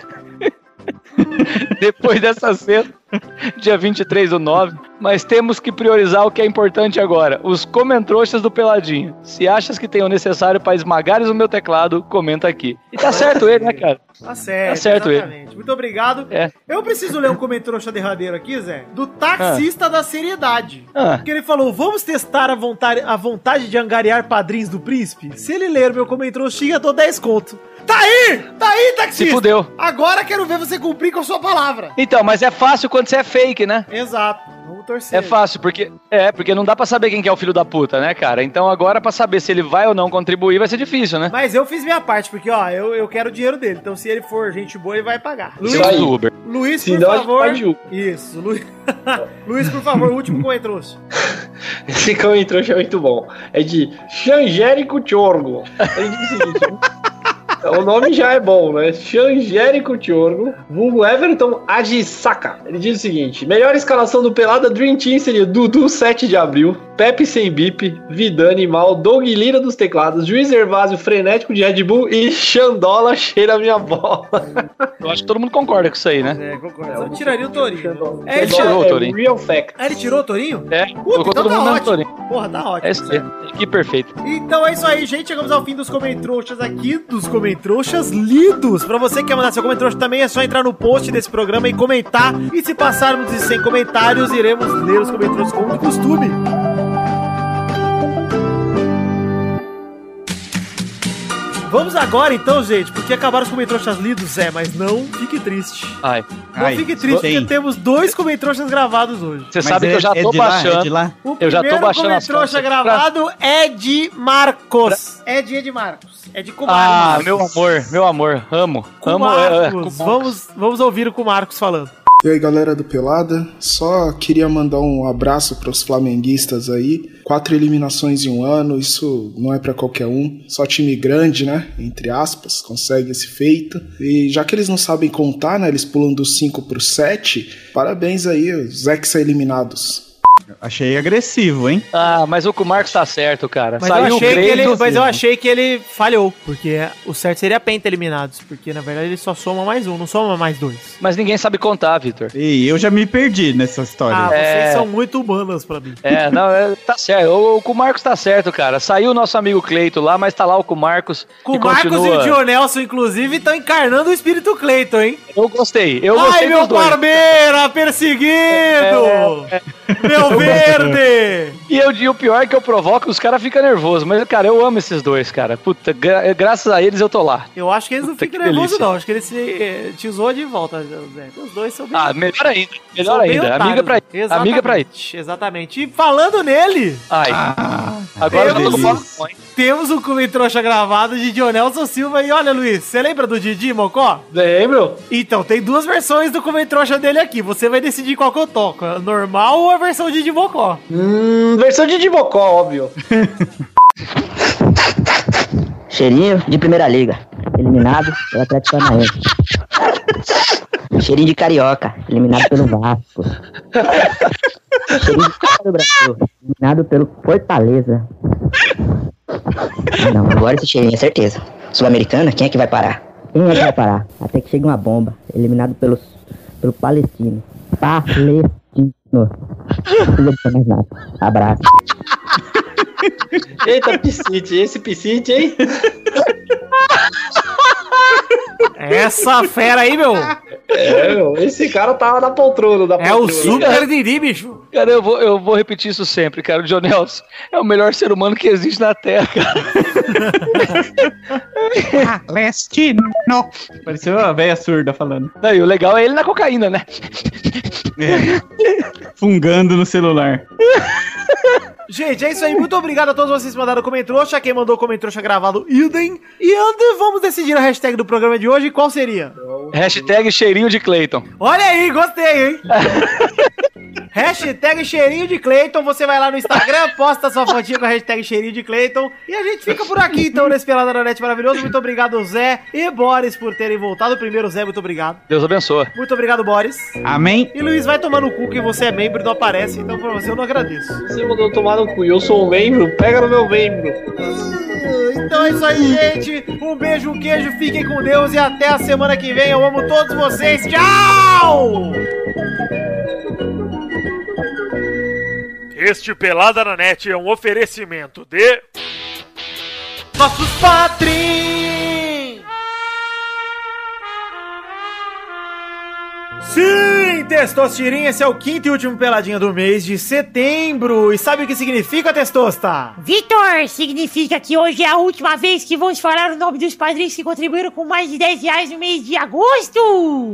depois dessa cena, dia 23 do 9, mas temos que priorizar o que é importante agora, os comentroxas do Peladinho. Se achas que tem o necessário para esmagares o meu teclado, comenta aqui. E tá certo ele, né, cara? Tá certo, Tá certo ele. exatamente. Muito obrigado. É. Eu preciso ler um comentrouxa derradeiro aqui, Zé, do taxista da seriedade. Ah, Porque ele falou: vamos testar a vontade, a vontade de angariar padrinhos do príncipe? Se ele ler meu comentroxinha, dou 10 conto. Tá aí! Tá aí, taxista! se fudeu. Agora quero ver você cumprir com a sua palavra. Então, mas é fácil quando você é fake, né? Exato. Vamos torcer. É fácil, porque é, porque não dá pra saber quem que é o filho da puta, né, cara? Então agora pra saber se ele vai ou não contribuir vai ser difícil, né? Mas eu fiz minha parte, porque, ó, eu, eu quero o dinheiro dele. Então, se ele for gente boa, ele vai pagar. Luiz, do Uber. Luiz Se por não, favor. Isso, Luiz. Luiz, por favor, o último comentrouxa. Esse comentário é muito bom. É de Xangérico Tiorgo. Ele diz o seguinte. O nome já é bom, né? Xangérico Tiorgo, vulgo Everton Adisaka. Ele diz o seguinte: melhor escalação do Pelada Dream Team seria Dudu 7 de abril, Pepe sem bip, Vidani mal, Doug Lira dos teclados, Juiz Hervásio frenético de Red Bull e Xandola cheira minha bola. Eu acho que todo mundo concorda com isso aí, né? É, concordo. Eu tiraria o Torinho. É, Ele tirou o é Torinho. Real fact. Ah, ele tirou o Torinho? É, Puta, então todo tá mundo no ótimo. Torinho. Porra, tá ótimo. É isso aí. Que perfeito. Então é isso aí, gente. Chegamos ao fim dos comentrouxas aqui, dos comentrouxas lidos. Pra você que quer mandar seu comentrouxa também, é só entrar no post desse programa e comentar. E se passarmos de 100 comentários, iremos ler os comentrouxas como de costume. Vamos agora então, gente, porque acabaram os comentroxas lidos, Zé, mas não fique triste. Ai. Não Ai, fique triste, tem. porque temos dois comentroxas gravados hoje. Você Mas sabe é- que eu já é tô de lá, é baixando. de lá? O Eu já tô primeiro baixando calças aqui pra- gravado é de Marcos. É de Ed Marcos. É de Kumar Ah, meu amor, meu amor, amo. Amo é, é, vamos, vamos ouvir o com Marcos falando. E aí galera do Pelada, só queria mandar um abraço para os flamenguistas aí. Quatro eliminações em um ano, isso não é para qualquer um. Só time grande, né? Entre aspas, consegue esse feito. E já que eles não sabem contar, né? Eles pulam do 5 pro 7. Parabéns aí, os ex-eliminados. Achei agressivo, hein? Ah, mas o que o Marcos tá certo, cara. Mas, Saiu eu o achei, que ele, mas eu achei que ele falhou. Porque o certo seria penta eliminados. Porque na verdade ele só soma mais um, não soma mais dois. Mas ninguém sabe contar, Vitor. E eu já me perdi nessa história. Ah, vocês É. são muito humanas pra mim. É, não, é, tá certo. O, o Marcos tá certo, cara. Saiu o nosso amigo Cleito lá, mas tá lá o com Marcos. Com o Marcos e o Dionelson, inclusive, estão encarnando o espírito Cleiton, hein? Eu gostei. Eu Ai, gostei meu dos dois. barbeira, perseguido! É, Meu verde! E, eu, e o pior é que eu provoco, os caras ficam nervosos. Mas, cara, eu amo esses dois, cara. Puta, gra- graças a eles eu tô lá. Eu acho que eles não Puta, ficam nervosos, não. Acho que ele se te usou de volta, Zé. Os dois são bem. Ah, melhor ainda. Melhor ainda. otários, Amiga pra né? Amiga pra ir. Exatamente. E falando nele, Ai. Ah, Agora eu falando. hein? temos um Come Trouxa gravado de Dionelson Silva. E olha, Luiz, você lembra do Didi Mocó? Lembro? Então, tem duas versões do Come Trouxa dele aqui. Você vai decidir qual que eu toco. a Normal ou a versão de Didi Mocó? Hum, versão de Dimocó, óbvio. Cheirinho de Primeira Liga, eliminado pelo Atlético Paranaense. Cheirinho de Carioca, eliminado pelo Vasco. Cheirinho de Copa do Brasil, eliminado pelo Fortaleza. Não, agora esse cheirinho é certeza. Sul-Americana, quem é que vai parar? Quem é que vai parar? Até que chega uma bomba, eliminado pelos, pelo Palestino. Palestino. Não precisa dizer mais nada. Abraço. Eita, Piscite, esse Piscite, hein? Essa fera aí, meu. É, meu, esse cara tava na poltrona da É o poltrona. Super Didi, bicho. Cara, eu vou, eu vou repetir isso sempre, cara. O John Nelson é o melhor ser humano que existe na Terra, cara. Palestino. Pareceu a velha surda falando. Não, e o legal é ele na cocaína, né? Fungando no celular. Gente, é isso aí. Muito obrigado a todos vocês que mandaram comentrouxa. Quem mandou comentrouxa gravado, Ilden. E vamos decidir a hashtag do programa de hoje. Qual seria? Hashtag cheirinho de Clayton. Olha aí, gostei, hein? hashtag cheirinho de Cleiton. Você vai lá no Instagram, posta sua fotinha com a hashtag cheirinho de Cleiton. E a gente fica por aqui, então, nesse Pelada na Net maravilhoso. Muito obrigado, Zé e Boris, por terem voltado. Primeiro, Zé, muito obrigado. Deus abençoe. Muito obrigado, Boris. Amém? E Luiz, vai tomar no cu que você é membro e não aparece. Então, pra você, eu não agradeço. Você mandou tomar no cu e eu sou um membro, pega no meu membro. Então é isso aí, gente. Um beijo, um queijo, fiquem com Deus e até a semana que vem. Eu amo todos vocês. Tchau! Este Pelada na Net é um oferecimento de. Nossos padrinhos! Sim, Testostirinha, esse é o quinto e último peladinha do mês de setembro. E sabe o que significa, Testosta? Vitor, significa que hoje é a última vez que vamos falar o nome dos padrinhos que contribuíram com mais de 10 reais no mês de agosto.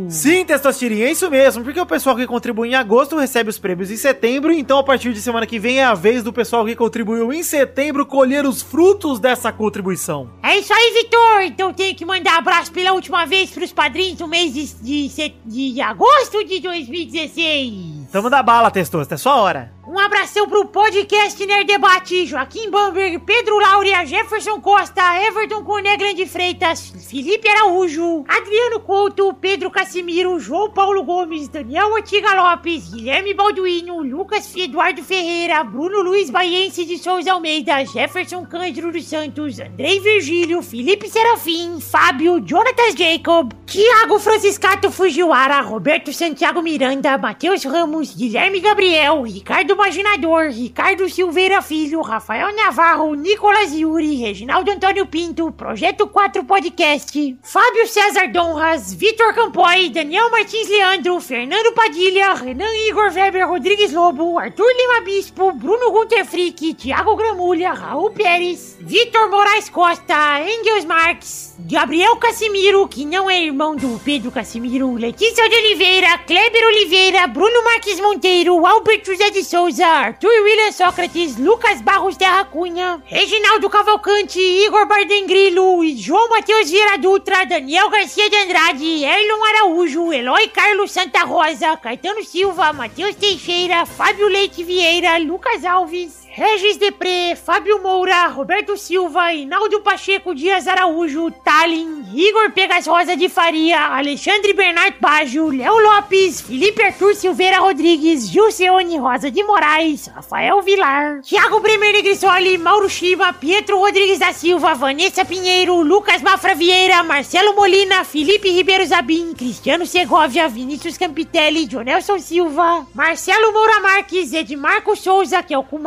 Sim, Testostirinha, é isso mesmo, porque o pessoal que contribui em agosto recebe os prêmios em setembro, então a partir de semana que vem é a vez do pessoal que contribuiu em setembro colher os frutos dessa contribuição. É isso aí, Vitor. Então tenho que mandar abraço pela última vez pros padrinhos do mês de, de, se- de agosto de 2016. Tamo da bala, Testosta, é só hora. Um abração pro podcast Nerd Debate, Joaquim Bamberg, Pedro Laura, Jefferson Costa, Everton Coneglan de Freitas, Felipe Araújo, Adriano Couto, Pedro Casimiro, João Paulo Gomes, Daniel Ortiga Lopes, Guilherme Balduino, Lucas Eduardo Ferreira, Bruno Luiz Baiense de Souza Almeida, Jefferson Cândido dos Santos, Andrei Virgílio, Felipe Serafim, Fábio, Jonatas Jacob, Thiago Franciscato Fujiwara, Roberto Santiago Miranda, Matheus Ramos, Guilherme Gabriel, Ricardo Imaginador, Ricardo Silveira Filho, Rafael Navarro, Nicolas Yuri, Reginaldo Antônio Pinto, Projeto 4 Podcast, Fábio César Donras, Vitor Campoy, Daniel Martins Leandro, Fernando Padilha, Renan Igor Weber Rodrigues Lobo, Arthur Lima Bispo, Bruno Gunter Frick, Thiago Gramulha, Raul Pérez, Vitor Moraes Costa, Engels Marques, Gabriel Casimiro, que não é irmão do Pedro Casimiro, Letícia de Oliveira, Kleber Oliveira, Bruno Marques Monteiro, Albert José de Souza, Arthur William Sócrates, Lucas Barros Terra Cunha, Reginaldo Cavalcante, Igor Bardengrilo, e João Matheus Vieira Dutra, Daniel Garcia de Andrade, Erlon Araújo, Eloy Carlos Santa Rosa, Caetano Silva, Matheus Teixeira, Fábio Leite Vieira, Lucas Alves, Regis Depré, Fábio Moura, Roberto Silva, Inaldo Pacheco Dias Araújo, Tallin, Igor Pegas Rosa de Faria, Alexandre Bernardo Baggio, Léo Lopes, Felipe Arthur Silveira Rodrigues, Gilceone Rosa de Moraes, Rafael Vilar, Thiago Bremer Negrissoli, Mauro Shima, Pietro Rodrigues da Silva, Vanessa Pinheiro, Lucas Mafra Vieira, Marcelo Molina, Felipe Ribeiro Zabim, Cristiano Segovia, Vinícius Campitelli, Jonelson Silva, Marcelo Moura Marques, Edmarco Souza, que é o com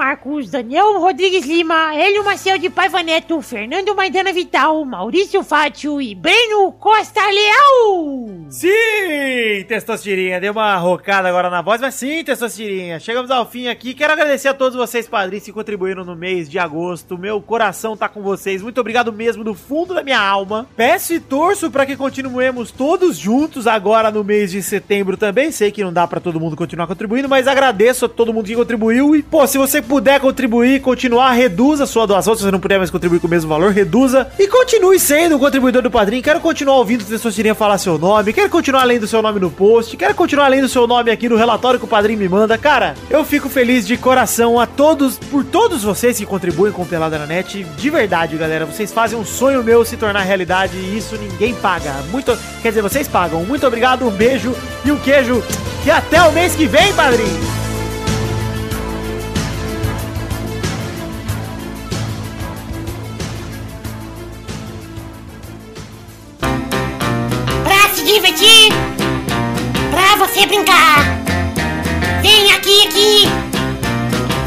Daniel Rodrigues Lima, Hélio Maciel de Paiva Neto, Fernando Maidana Vital, Maurício Fátio e Breno Costa Leal. Sim, Testosterinha, deu uma rocada agora na voz, mas sim, Testosterinha, chegamos ao fim aqui. Quero agradecer a todos vocês, padrinhos, que contribuíram no mês de agosto. Meu coração tá com vocês. Muito obrigado mesmo, do fundo da minha alma. Peço e torço para que continuemos todos juntos agora no mês de setembro também. Sei que não dá para todo mundo continuar contribuindo, mas agradeço a todo mundo que contribuiu. E, pô, se você puder contribuir, continuar, reduza a sua doação. Se você não puder mais contribuir com o mesmo valor, reduza. E continue sendo um contribuidor do padrinho. Quero continuar ouvindo o Testosterinha falar seu nome. Quero continuar lendo seu nome no post. Quero continuar lendo seu nome aqui no relatório que o padrinho me manda. Cara, eu fico feliz de coração a todos, por todos vocês que contribuem com o Pelada na Net. De verdade, galera. Vocês fazem um sonho meu se tornar realidade e isso ninguém paga. Muito, quer dizer, vocês pagam. Muito obrigado, um beijo e um queijo. E até o mês que vem, padrinho. Se divertir, pra você brincar. Vem aqui, aqui.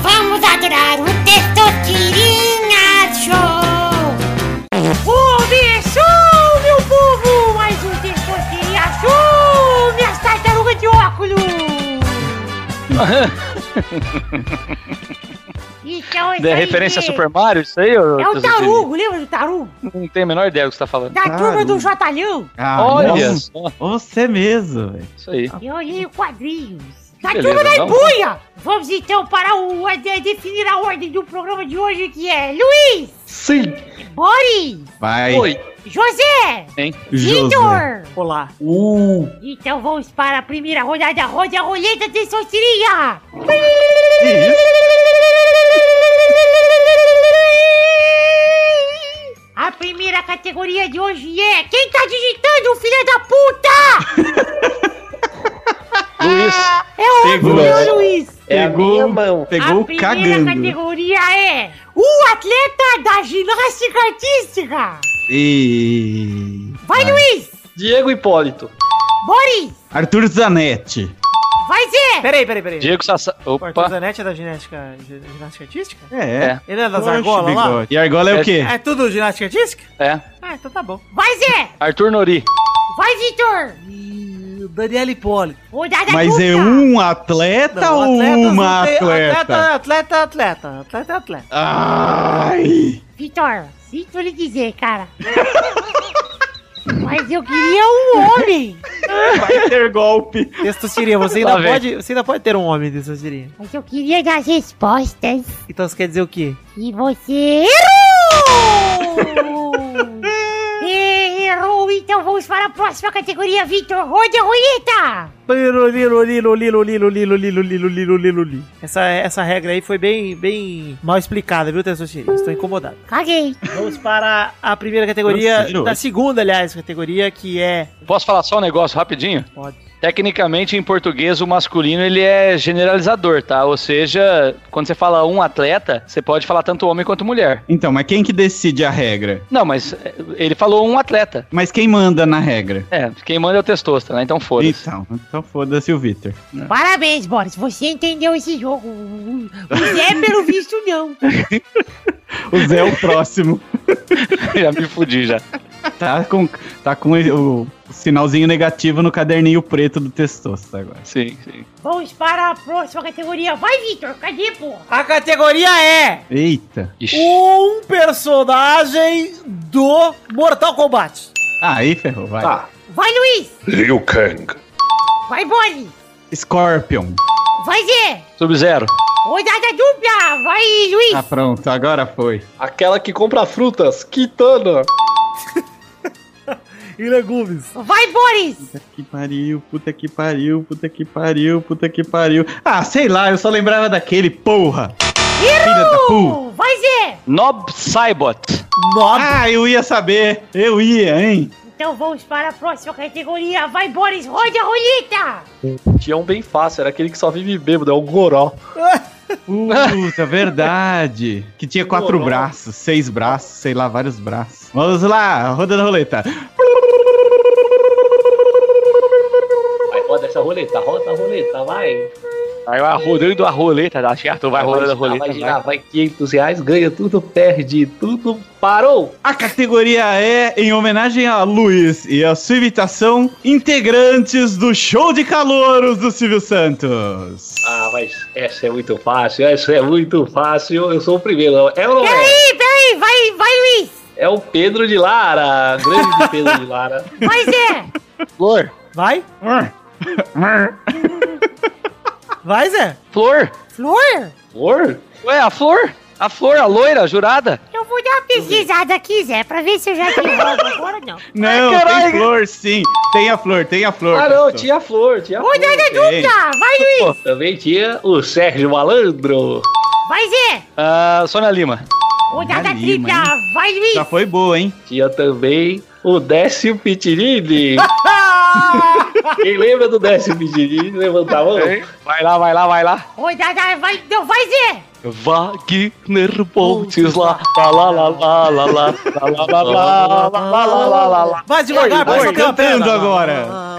Vamos adorar o Testosterinha Show. Começou, meu povo, mais um Testosterinha Show. Minhas tartarugas de óculos. Então, isso É referência a gente. Super Mario, isso aí? É o tarugo, lembra do tarugo? Não tenho a menor ideia do que você tá falando. Da turma do Jotalhão. Ah, Olha só. Você mesmo, velho. Isso aí. Eu olhei quadrinhos. Da Beleza, turma da. Ibuia! Vamos então para o, a, de- definir a ordem do programa de hoje, que é Luiz, Sim. Boris, Vai. Oi. José, Hein? José. Vitor. Olá. Uh. Então vamos para a primeira rodada. Roda a roleta de Sostiria. A primeira categoria de hoje é Quem tá digitando, filha da puta? Luiz. É o Pegou. meu Luiz. É a Pegou- mão. Pegou a primeira cagando. categoria é o atleta da ginástica artística. E... Vai, Luiz! Diego Hipólito. Boris! Arthur Zanetti. Vai, Zé! Peraí, peraí, peraí. Diego Sassá. O Arthur Opa. Zanetti é da ginástica, gi- ginástica artística? É. Ele é das argolas lá? E argola é o quê? É tudo ginástica artística? É. Ah, então tá bom. Vai, Zé! Arthur Nori. Vai, Vitor! O Daniel Hipólito. Mas é um atleta Não, ou atletas não uma tem- atleta? Atleta, atleta, atleta. Atleta, é atleta. Ai. Vitor, sinto lhe dizer, cara. Mas eu queria um homem. Vai ter golpe. Testosterinha, você Lá ainda vem. pode, você ainda pode ter um homem, Testosterinha. Mas eu queria dar as respostas. Então você quer dizer o quê? E você errou! errou, então vamos para a próxima categoria, Vitor. Roda a! Essa, essa regra aí foi bem, bem mal explicada, viu, Tessotinho? Estou incomodado. Caguei. Vamos para a primeira categoria, da segunda, aliás, categoria, que é... Posso falar só um negócio rapidinho? Pode. Tecnicamente, em português, o masculino ele é generalizador, tá? Ou seja, quando você fala um atleta, você pode falar tanto homem quanto mulher. Então, mas quem que decide a regra? Não, mas é, ele falou um atleta. Mas quem manda na regra? É, quem manda é o testosta, né? Então foda-se. Então, então foda-se o Vitor. Parabéns, Boris. Você entendeu esse jogo. O o Zé, pelo visto, não. O Zé é o próximo. já me fudi já. Tá com, tá com o, o sinalzinho negativo no caderninho preto do testosta agora. Sim, sim. Vamos para a próxima categoria. Vai, Vitor. Cadê, porra? A categoria é Eita. um personagem do Mortal Kombat. Aí ferrou, vai. Tá. Vai, Luiz. Liu Kang. Vai, Boris. Scorpion. Vai, Zé. Sub-zero. Rodada dupla. Vai, Luiz. Ah, pronto, agora foi. Aquela que compra frutas, Kitana. E legumes. Vai, Boris. Puta que pariu, puta que pariu, puta que pariu, puta que pariu. Ah, sei lá, eu só lembrava daquele, porra. Filha da. Errou. Vai, Zé. Nob Saibot. Nob. Ah, eu ia saber. Eu ia, hein? Então vamos para a próxima categoria. Vai, Boris. Roda a roleta. Tinha um bem fácil, era aquele que só vive bêbado, é o Goró. Puta, verdade. Que tinha quatro Porra. braços, seis braços, sei lá, vários braços. Vamos lá, rodando a roleta. Vai, roda essa roleta, roda a roleta, vai. Aí vai rodando a roleta, dá certo? Vai rodando a roleta. Vai vai. girar, vai 500 reais, ganha tudo, perde tudo, parou. A categoria é em homenagem a Luiz e a sua imitação, integrantes do show de calouros do Silvio Santos. Ah, mas essa é muito fácil, essa é muito fácil, eu sou o primeiro. É ou não é? Peraí, peraí. Vai, vai, Luiz. É o Pedro de Lara, grande Pedro de Lara. Vai, Zé. Flor. Vai. Vai, Zé. Flor. Flor. Flor? Ué, a flor? A flor, a loira, a jurada? Eu vou dar uma pesquisada aqui, Zé, pra ver se eu já tenho agora não. Não, Ai, tem flor sim. Tem a flor, tem a flor. Ah, não, tinha flor, tinha flor. Rodada tem. dupla. Vai, Luiz. Também tinha o Sérgio Malandro. Vai, Zé. Ah, Sônia Lima. Sônia Lima, tripla. Vai, Luiz. Já foi boa, hein? Tinha também o Décio Pitirini. Quem lembra do Décio Pitirini? Levanta a mão. Vai lá, vai lá, vai lá. Rodada, vai, não, vai, Zé. Wagner Pontes lá, lá, lá, lá, lá, lá, lá, lá, lá, lá, lá, lá, lá, lá, lá, lá. Vai devagar, Vai cantando agora. Ah.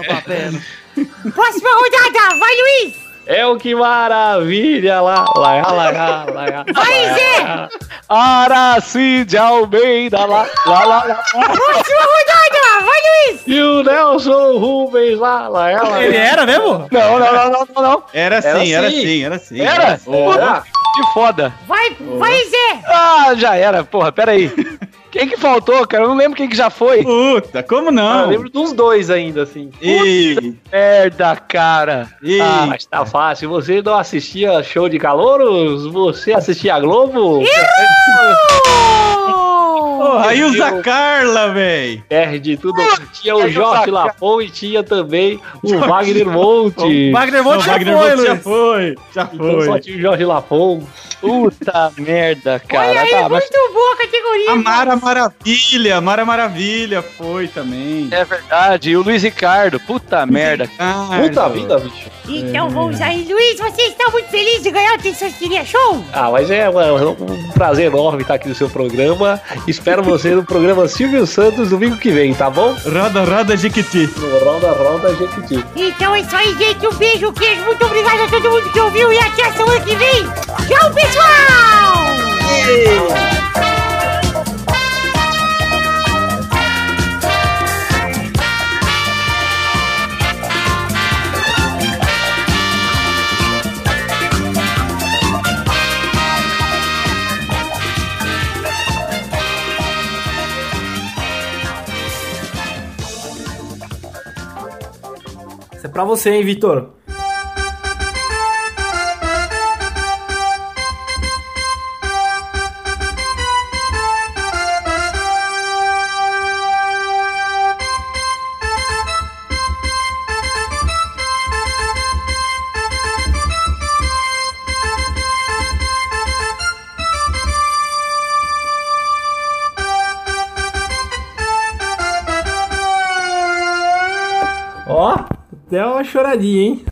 Próxima rodada. Vai, Luiz. É o que maravilha lá, lá, lá, lá, lá. Vai, Zé. Aracide Almeida lá, lá, lá, lá. Próxima rodada. Vai, Luiz. E o Nelson Rubens lá, lá, lá. Ele era mesmo? Não, não, não, não, não, não. Era sim, era sim. era sim. Era? Que foda. Vai, vai, Zé. Ah, já era, porra, pera aí. Quem que faltou, cara? Eu não lembro quem que já foi. Puta, como Ah, não? eu lembro dos dois ainda, assim. Ei, Merda, cara. ei. Ah, mas tá fácil. Você não assistia show de calouros? Você assistia a Globo? Porra, aí usa Carla, véi. Perde tudo. Tinha o Jorge Lafon e tinha também o Wagner Monte. O Wagner Monte já Wagner foi, Monte já foi, já Então só foi. tinha o Jorge Lafon. Puta merda, cara. Olha aí, Tá, mas muito boa a categoria. A Mara Maravilha, Mara Maravilha foi também. é verdade. E o Luiz Ricardo, puta merda. Puta vida, bicho. Então vamos aí, Luiz. Você está muito feliz de ganhar o Tensões Show? Ah, mas é uma- um prazer enorme estar aqui no seu programa. Espero você no programa Silvio Santos domingo que vem, tá bom? Roda, roda, Jequiti. Roda Roda Jequiti. Então é isso aí, gente. Um beijo, queijo. Muito obrigado a todo mundo que ouviu e até a semana que vem. Tchau, pessoal! Isso pra você, hein, Vitor? Choradinha, hein?